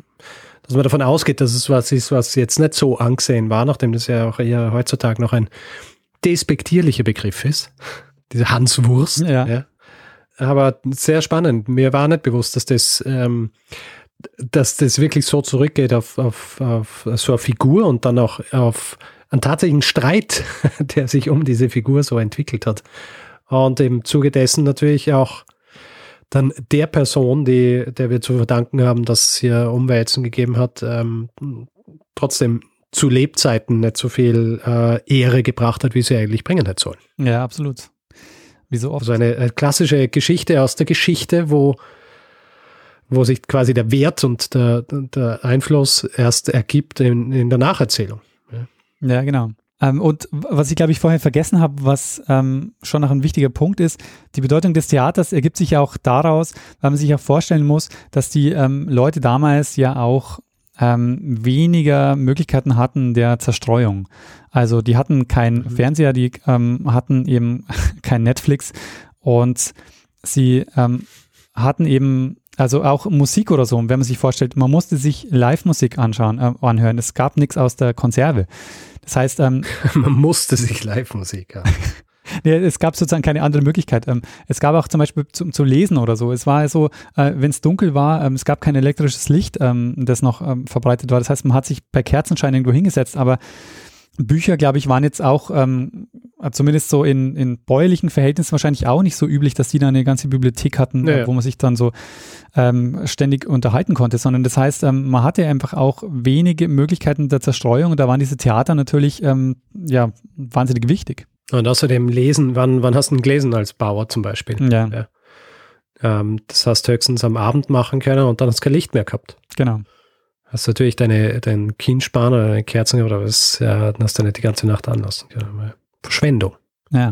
Speaker 2: dass man davon ausgeht, dass es was ist, was jetzt nicht so angesehen war, nachdem das ja auch eher heutzutage noch ein despektierlicher Begriff ist. [laughs] Diese Hanswurst. Ja. ja. Aber sehr spannend. Mir war nicht bewusst, dass das, ähm, dass das wirklich so zurückgeht auf, auf, auf so eine Figur und dann auch auf einen tatsächlichen Streit, [laughs] der sich um diese Figur so entwickelt hat. Und im Zuge dessen natürlich auch dann der Person, die, der wir zu verdanken haben, dass es hier Umwälzen gegeben hat, ähm, trotzdem zu Lebzeiten nicht so viel äh, Ehre gebracht hat, wie sie eigentlich bringen hätte sollen.
Speaker 3: Ja, absolut.
Speaker 2: Wie so oft. Also eine, eine klassische Geschichte aus der Geschichte, wo, wo sich quasi der Wert und der, der Einfluss erst ergibt in, in der Nacherzählung.
Speaker 3: Ja, ja genau. Ähm, und was ich, glaube ich, vorher vergessen habe, was ähm, schon noch ein wichtiger Punkt ist, die Bedeutung des Theaters ergibt sich ja auch daraus, weil man sich auch vorstellen muss, dass die ähm, Leute damals ja auch ähm, weniger Möglichkeiten hatten der Zerstreuung. Also die hatten keinen mhm. Fernseher, die ähm, hatten eben [laughs] kein Netflix und sie ähm, hatten eben also auch Musik oder so, wenn man sich vorstellt, man musste sich Live-Musik anschauen, äh, anhören. Es gab nichts aus der Konserve. Das heißt, ähm, [laughs]
Speaker 2: man musste sich Live-Musik haben. [laughs]
Speaker 3: nee, es gab sozusagen keine andere Möglichkeit. Ähm, es gab auch zum Beispiel zum zu lesen oder so. Es war so, äh, wenn es dunkel war, ähm, es gab kein elektrisches Licht, ähm, das noch verbreitet war. Das heißt, man hat sich bei Kerzenschein irgendwo hingesetzt, aber Bücher, glaube ich, waren jetzt auch ähm, zumindest so in, in bäuerlichen Verhältnissen wahrscheinlich auch nicht so üblich, dass die da eine ganze Bibliothek hatten, ja, wo man sich dann so ähm, ständig unterhalten konnte, sondern das heißt, ähm, man hatte einfach auch wenige Möglichkeiten der Zerstreuung und da waren diese Theater natürlich ähm, ja wahnsinnig wichtig.
Speaker 2: Und außerdem lesen, wann, wann hast du denn gelesen als Bauer zum Beispiel?
Speaker 3: Ja. ja.
Speaker 2: Ähm, das hast du höchstens am Abend machen können und dann hast du kein Licht mehr gehabt.
Speaker 3: Genau.
Speaker 2: Hast natürlich deine, dein Kindspan oder deine Kerzen oder was, ja, hast du nicht die ganze Nacht anlassen können. Verschwendung.
Speaker 3: Ja.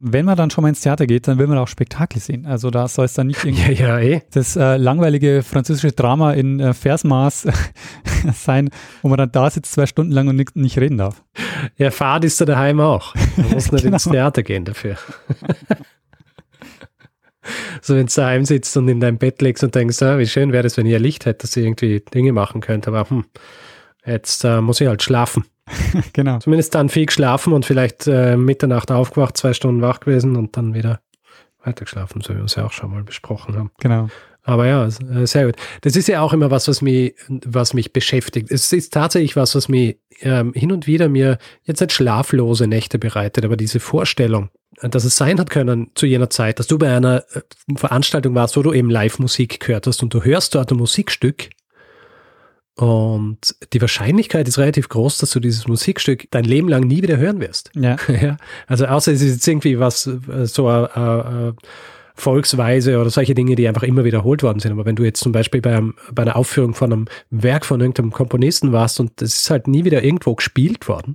Speaker 3: wenn man dann schon mal ins Theater geht, dann will man auch Spektakel sehen. Also da soll es dann nicht [laughs] irgendwie
Speaker 2: ja, ja, eh.
Speaker 3: das äh, langweilige französische Drama in äh, Versmaß [laughs] sein, wo man dann da sitzt zwei Stunden lang und nicht, nicht reden darf.
Speaker 2: Ja, Fahrt ist da daheim auch. Man [laughs] muss nicht genau. ins Theater gehen dafür. So wenn du daheim sitzt und in deinem Bett legst und denkst, ah, wie schön wäre es, wenn ihr Licht hättet, dass ihr irgendwie Dinge machen könnt, aber hm, jetzt äh, muss ich halt schlafen. [laughs]
Speaker 3: genau.
Speaker 2: Zumindest dann viel geschlafen und vielleicht äh, Mitternacht aufgewacht, zwei Stunden wach gewesen und dann wieder weitergeschlafen, so wie wir es ja auch schon mal besprochen haben.
Speaker 3: Genau.
Speaker 2: Aber ja, äh, sehr gut. Das ist ja auch immer was, was mich, was mich beschäftigt. Es ist tatsächlich was, was mir ähm, hin und wieder mir jetzt nicht schlaflose Nächte bereitet, aber diese Vorstellung, dass es sein hat können zu jener Zeit, dass du bei einer äh, Veranstaltung warst, wo du eben Live-Musik gehört hast und du hörst dort ein Musikstück und die Wahrscheinlichkeit ist relativ groß, dass du dieses Musikstück dein Leben lang nie wieder hören wirst.
Speaker 3: Ja. [laughs]
Speaker 2: ja. Also außer es ist jetzt irgendwie was, äh, so eine, eine Volksweise oder solche Dinge, die einfach immer wiederholt worden sind. Aber wenn du jetzt zum Beispiel bei, einem, bei einer Aufführung von einem Werk von irgendeinem Komponisten warst und das ist halt nie wieder irgendwo gespielt worden,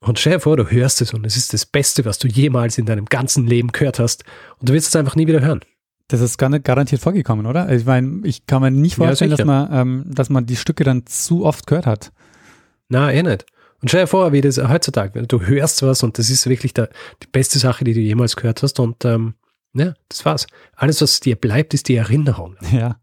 Speaker 2: und stell dir vor, du hörst es und es ist das Beste, was du jemals in deinem ganzen Leben gehört hast und du wirst es einfach nie wieder hören.
Speaker 3: Das ist gar nicht garantiert vorgekommen, oder? Ich meine, ich kann mir nicht vorstellen, ja, dass, man, ähm, dass man die Stücke dann zu oft gehört hat.
Speaker 2: Na, eh nicht. Und stell dir vor, wie das heutzutage, du hörst was und das ist wirklich der, die beste Sache, die du jemals gehört hast und ähm, ja, das war's. Alles, was dir bleibt, ist die Erinnerung. [laughs]
Speaker 3: Ja.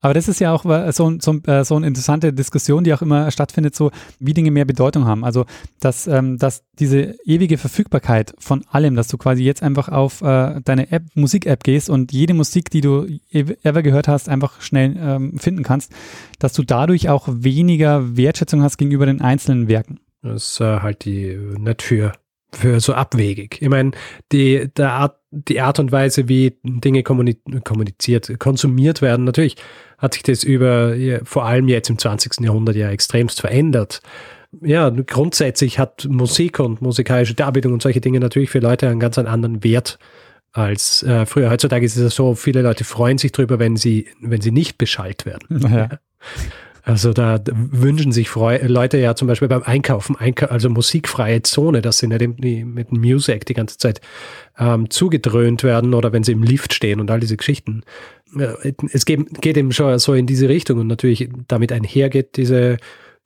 Speaker 3: Aber das ist ja auch so, so, äh, so eine interessante Diskussion, die auch immer stattfindet, so wie Dinge mehr Bedeutung haben. Also, dass, ähm, dass diese ewige Verfügbarkeit von allem, dass du quasi jetzt einfach auf äh, deine App, Musik-App gehst und jede Musik, die du ever gehört hast, einfach schnell ähm, finden kannst, dass du dadurch auch weniger Wertschätzung hast gegenüber den einzelnen Werken.
Speaker 2: Das ist äh, halt die nicht für, so abwegig. Ich meine, die, der Art, die Art und Weise, wie Dinge kommuniziert, konsumiert werden, natürlich hat sich das über, vor allem jetzt im 20. Jahrhundert ja extremst verändert. Ja, grundsätzlich hat Musik und musikalische Darbietung und solche Dinge natürlich für Leute einen ganz anderen Wert als äh, früher. Heutzutage ist es so, viele Leute freuen sich drüber, wenn sie, wenn sie nicht beschallt werden.
Speaker 3: Ja.
Speaker 2: Also da wünschen sich Freu Leute ja zum Beispiel beim Einkaufen, Einka also musikfreie Zone, dass sie nicht mit Music die ganze Zeit ähm, zugedröhnt werden oder wenn sie im Lift stehen und all diese Geschichten. Es geht, geht eben schon so in diese Richtung und natürlich damit einhergeht diese,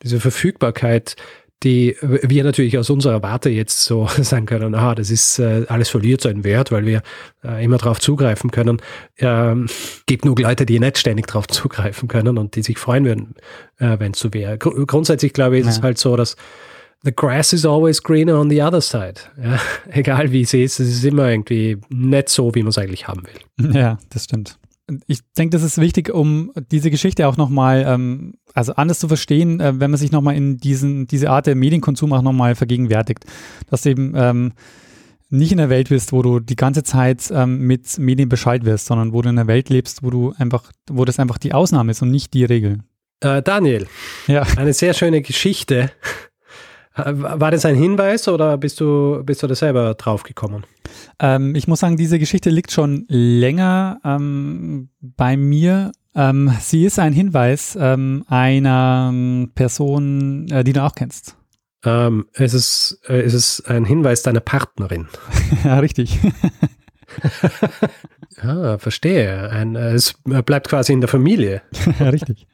Speaker 2: diese Verfügbarkeit die wir natürlich aus unserer Warte jetzt so [laughs] sagen können, aha, das ist äh, alles verliert seinen Wert, weil wir äh, immer darauf zugreifen können. Ähm, gibt nur Leute, die nicht ständig darauf zugreifen können und die sich freuen würden, äh, wenn es so wäre. Gr grundsätzlich glaube ich, ist ja. es halt so, dass the grass is always greener on the other side. Ja? [laughs] Egal wie es ist, es ist immer irgendwie nicht so, wie man es eigentlich haben will.
Speaker 3: Ja, das stimmt ich denke, das ist wichtig, um diese Geschichte auch nochmal, ähm, also anders zu verstehen, äh, wenn man sich nochmal in diesen, diese Art der Medienkonsum auch nochmal vergegenwärtigt. Dass du eben ähm, nicht in einer Welt bist, wo du die ganze Zeit ähm, mit Medien Bescheid wirst, sondern wo du in einer Welt lebst, wo du einfach, wo das einfach die Ausnahme ist und nicht die Regel.
Speaker 2: Äh, Daniel,
Speaker 3: ja.
Speaker 2: eine sehr schöne Geschichte. War das ein Hinweis oder bist du, bist du da selber draufgekommen?
Speaker 3: Ähm, ich muss sagen, diese Geschichte liegt schon länger ähm, bei mir. Ähm, sie ist ein Hinweis ähm, einer ähm, Person, äh, die du auch kennst.
Speaker 2: Ähm, es, ist, äh, es ist ein Hinweis deiner Partnerin. [laughs]
Speaker 3: ja, richtig. [laughs]
Speaker 2: ah, verstehe. Ein, äh, es bleibt quasi in der Familie. [laughs]
Speaker 3: ja, richtig.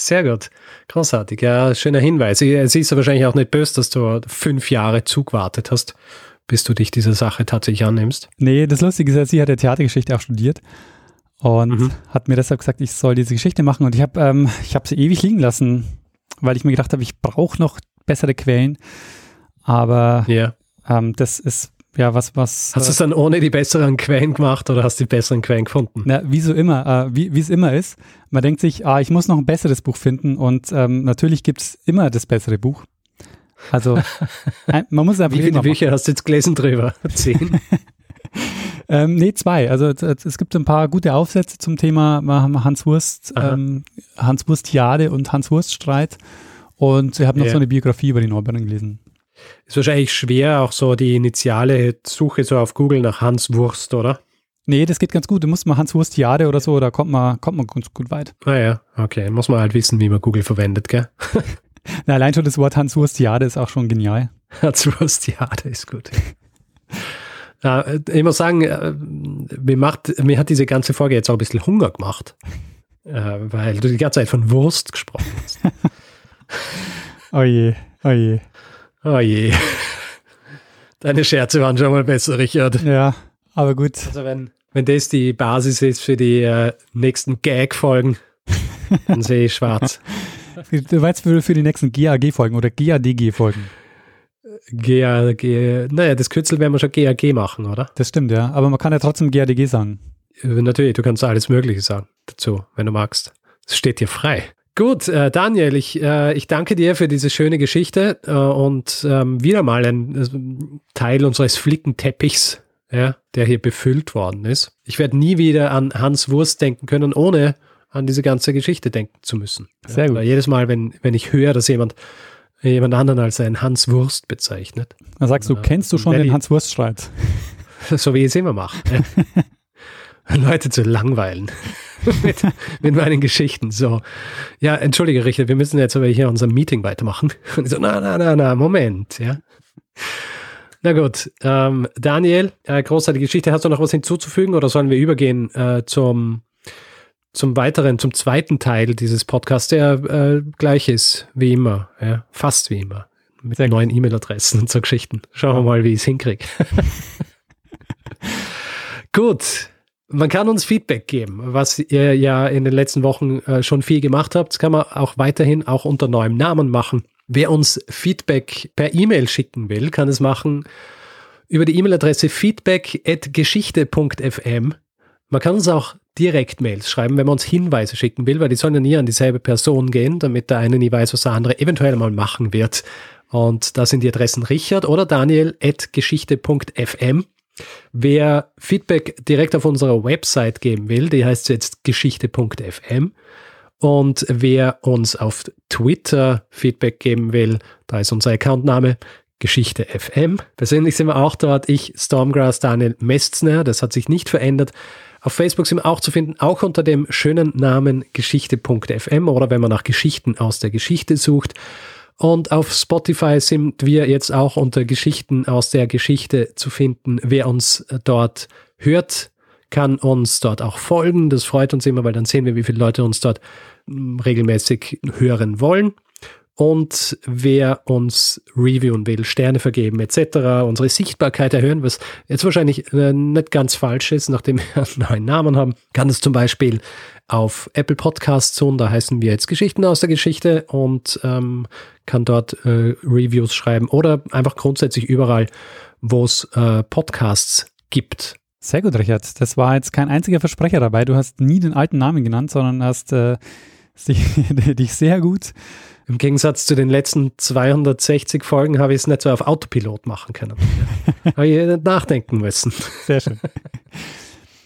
Speaker 2: Sehr gut. Großartig. Ja, schöner Hinweis. Es ist ja wahrscheinlich auch nicht böse, dass du fünf Jahre zugewartet hast, bis du dich dieser Sache tatsächlich annimmst.
Speaker 3: Nee, das Lustige ist, sie hat ja Theatergeschichte auch studiert und mhm. hat mir deshalb gesagt, ich soll diese Geschichte machen und ich habe ähm, ich hab sie ewig liegen lassen, weil ich mir gedacht habe, ich brauche noch bessere Quellen. Aber
Speaker 2: yeah.
Speaker 3: ähm, das ist ja, was, was.
Speaker 2: Hast du es dann ohne die besseren Quellen gemacht oder hast du die besseren Quellen gefunden?
Speaker 3: Na, wie so immer, äh, wie es immer ist. Man denkt sich, ah, ich muss noch ein besseres Buch finden und ähm, natürlich gibt es immer das bessere Buch. Also, [laughs] man muss einfach.
Speaker 2: Wie viele Bücher hast du jetzt gelesen drüber? [laughs] Zehn? [laughs]
Speaker 3: ähm, nee, zwei. Also es gibt ein paar gute Aufsätze zum Thema Hans Wurst, ähm, Hans Wurst Jade und Hans Wurst Streit. Und ich habe noch yeah. so eine Biografie über die Norbeeren gelesen.
Speaker 2: Ist wahrscheinlich schwer, auch so die initiale Suche so auf Google nach Hans Wurst, oder?
Speaker 3: Nee, das geht ganz gut. Du musst mal Hans Wurst Jade oder so, da kommt man, kommt man ganz gut weit.
Speaker 2: Ah ja, okay. Muss man halt wissen, wie man Google verwendet, gell? [laughs]
Speaker 3: Na, allein schon das Wort Hans Wurst Jade ist auch schon genial.
Speaker 2: Hans Wurst Jade ist gut. [laughs] Äh, ich muss sagen, äh, mir, macht, mir hat diese ganze Folge jetzt auch ein bisschen Hunger gemacht, äh, weil du die ganze Zeit von Wurst gesprochen hast. [laughs]
Speaker 3: oh je, oh je.
Speaker 2: Oh je. [laughs] Deine Scherze waren schon mal besser, Richard.
Speaker 3: Ja, aber gut.
Speaker 2: Also wenn, wenn das die Basis ist für die äh, nächsten Gag-Folgen, [laughs] dann sehe ich schwarz.
Speaker 3: Du weißt für, für die nächsten GAG-Folgen oder GADG-Folgen.
Speaker 2: GAG, naja, das Kürzel werden wir schon GAG machen, oder?
Speaker 3: Das stimmt, ja. Aber man kann ja trotzdem GADG sagen.
Speaker 2: Äh, natürlich, du kannst alles Mögliche sagen dazu, wenn du magst. Es steht dir frei. Gut, äh, Daniel, ich, äh, ich danke dir für diese schöne Geschichte äh, und ähm, wieder mal ein äh, Teil unseres Flickenteppichs, ja, der hier befüllt worden ist. Ich werde nie wieder an Hans Wurst denken können, ohne an diese ganze Geschichte denken zu müssen.
Speaker 3: Sehr gut.
Speaker 2: Weil jedes Mal, wenn, wenn ich höre, dass jemand jemand anderen als einen Hans Wurst bezeichnet.
Speaker 3: Dann sagst du, kennst du schon den Hans Wurst Streit? [laughs]
Speaker 2: So wie ich es immer mache. [laughs] Leute zu langweilen [laughs] mit, mit meinen Geschichten. So, ja, entschuldige, Richard, wir müssen jetzt aber hier unser Meeting weitermachen. [laughs] Und ich so, na, na, na, na, Moment, ja. Na gut, ähm, Daniel, äh, großartige Geschichte. Hast du noch was hinzuzufügen oder sollen wir übergehen äh, zum zum weiteren, zum zweiten Teil dieses Podcasts, der äh, gleich ist wie immer, ja, fast wie immer, mit Sehr neuen E-Mail-Adressen und so Geschichten. Schauen wir mal, wie ich es hinkriege. [laughs] Gut, man kann uns Feedback geben, was ihr ja in den letzten Wochen äh, schon viel gemacht habt. Das kann man auch weiterhin auch unter neuem Namen machen. Wer uns Feedback per E-Mail schicken will, kann es machen über die E-Mail-Adresse feedback.geschichte.fm. Man kann uns auch direkt Mails schreiben, wenn man uns Hinweise schicken will, weil die sollen ja nie an dieselbe Person gehen, damit der eine nie weiß, was der andere eventuell mal machen wird. Und da sind die Adressen Richard oder Daniel at geschichte.fm. Wer Feedback direkt auf unserer Website geben will, die heißt jetzt geschichte.fm. Und wer uns auf Twitter Feedback geben will, da ist unser Accountname Geschichte FM. Persönlich sind wir auch dort. Ich, Stormgrass, Daniel Mestner. Das hat sich nicht verändert. Auf Facebook sind wir auch zu finden, auch unter dem schönen Namen Geschichte.fm oder wenn man nach Geschichten aus der Geschichte sucht. Und auf Spotify sind wir jetzt auch unter Geschichten aus der Geschichte zu finden. Wer uns dort hört, kann uns dort auch folgen. Das freut uns immer, weil dann sehen wir, wie viele Leute uns dort hm, regelmäßig hören wollen. Und wer uns reviewen will, Sterne vergeben etc., unsere Sichtbarkeit erhöhen, was jetzt wahrscheinlich äh, nicht ganz falsch ist, nachdem wir [laughs] einen neuen Namen haben, kann es zum Beispiel auf Apple Podcasts tun. Da heißen wir jetzt Geschichten aus der Geschichte und ähm, kann dort äh, Reviews schreiben oder einfach grundsätzlich überall, wo es äh, Podcasts gibt.
Speaker 3: Sehr gut, Richard. Das war jetzt kein einziger Versprecher dabei. Du hast nie den alten Namen genannt, sondern hast äh, [laughs] dich sehr gut
Speaker 2: im Gegensatz zu den letzten 260 Folgen habe ich es nicht so auf Autopilot machen können. [laughs] habe ich nicht nachdenken müssen.
Speaker 3: Sehr schön.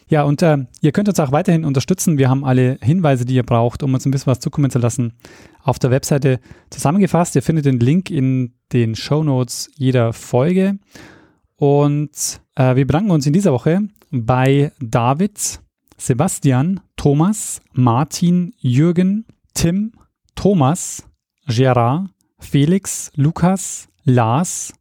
Speaker 3: Ja, und äh, ihr könnt uns auch weiterhin unterstützen. Wir haben alle Hinweise, die ihr braucht, um uns ein bisschen was zukommen zu lassen, auf der Webseite zusammengefasst. Ihr findet den Link in den Show Notes jeder Folge. Und äh, wir bedanken uns in dieser Woche bei David, Sebastian, Thomas, Martin, Jürgen, Tim, Thomas, Gerard, Felix, Lukas, Lars,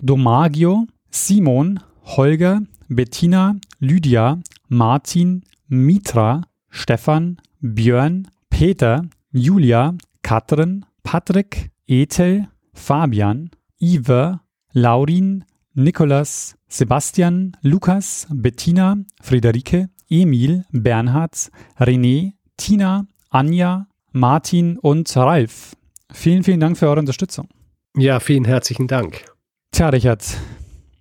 Speaker 3: Domagio, Simon, Holger, Bettina, Lydia, Martin, Mitra, Stefan, Björn, Peter, Julia, Katrin, Patrick, Ethel, Fabian, Iver, Laurin, Nikolas, Sebastian, Lukas, Bettina, Friederike, Emil, Bernhard, René, Tina, Anja, Martin und Ralf. Vielen, vielen Dank für eure Unterstützung.
Speaker 2: Ja, vielen herzlichen Dank.
Speaker 3: Tja, Richard,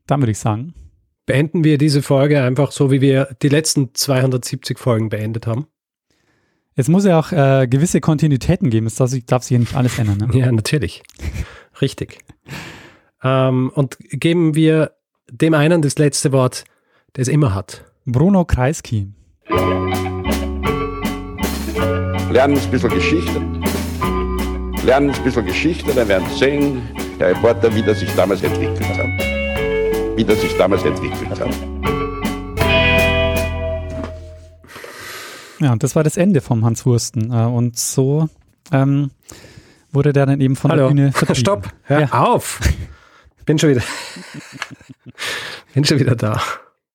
Speaker 3: dann würde ich sagen.
Speaker 2: Beenden wir diese Folge einfach so, wie wir die letzten 270 Folgen beendet haben.
Speaker 3: Es muss ja auch äh, gewisse Kontinuitäten geben. Es darf, darf sich ja nicht alles ändern. Ne? [laughs]
Speaker 2: Ja, natürlich. Richtig. Ähm, und geben wir dem einen das letzte Wort, der es immer hat.
Speaker 3: Bruno Kreisky.
Speaker 1: Lernen ein bisschen Geschichte lernen ein bisschen Geschichte, dann werden Sie sehen, der Reporter, wie das sich damals entwickelt hat. Wie das sich damals entwickelt hat.
Speaker 3: Ja, und das war das Ende vom Hans Wursten. Äh, und so ähm, wurde der dann eben von
Speaker 2: Hallo.
Speaker 3: der Bühne [laughs]
Speaker 2: vertrieben. Stopp, hör ja. auf. Bin schon wieder. [laughs] Bin schon wieder da.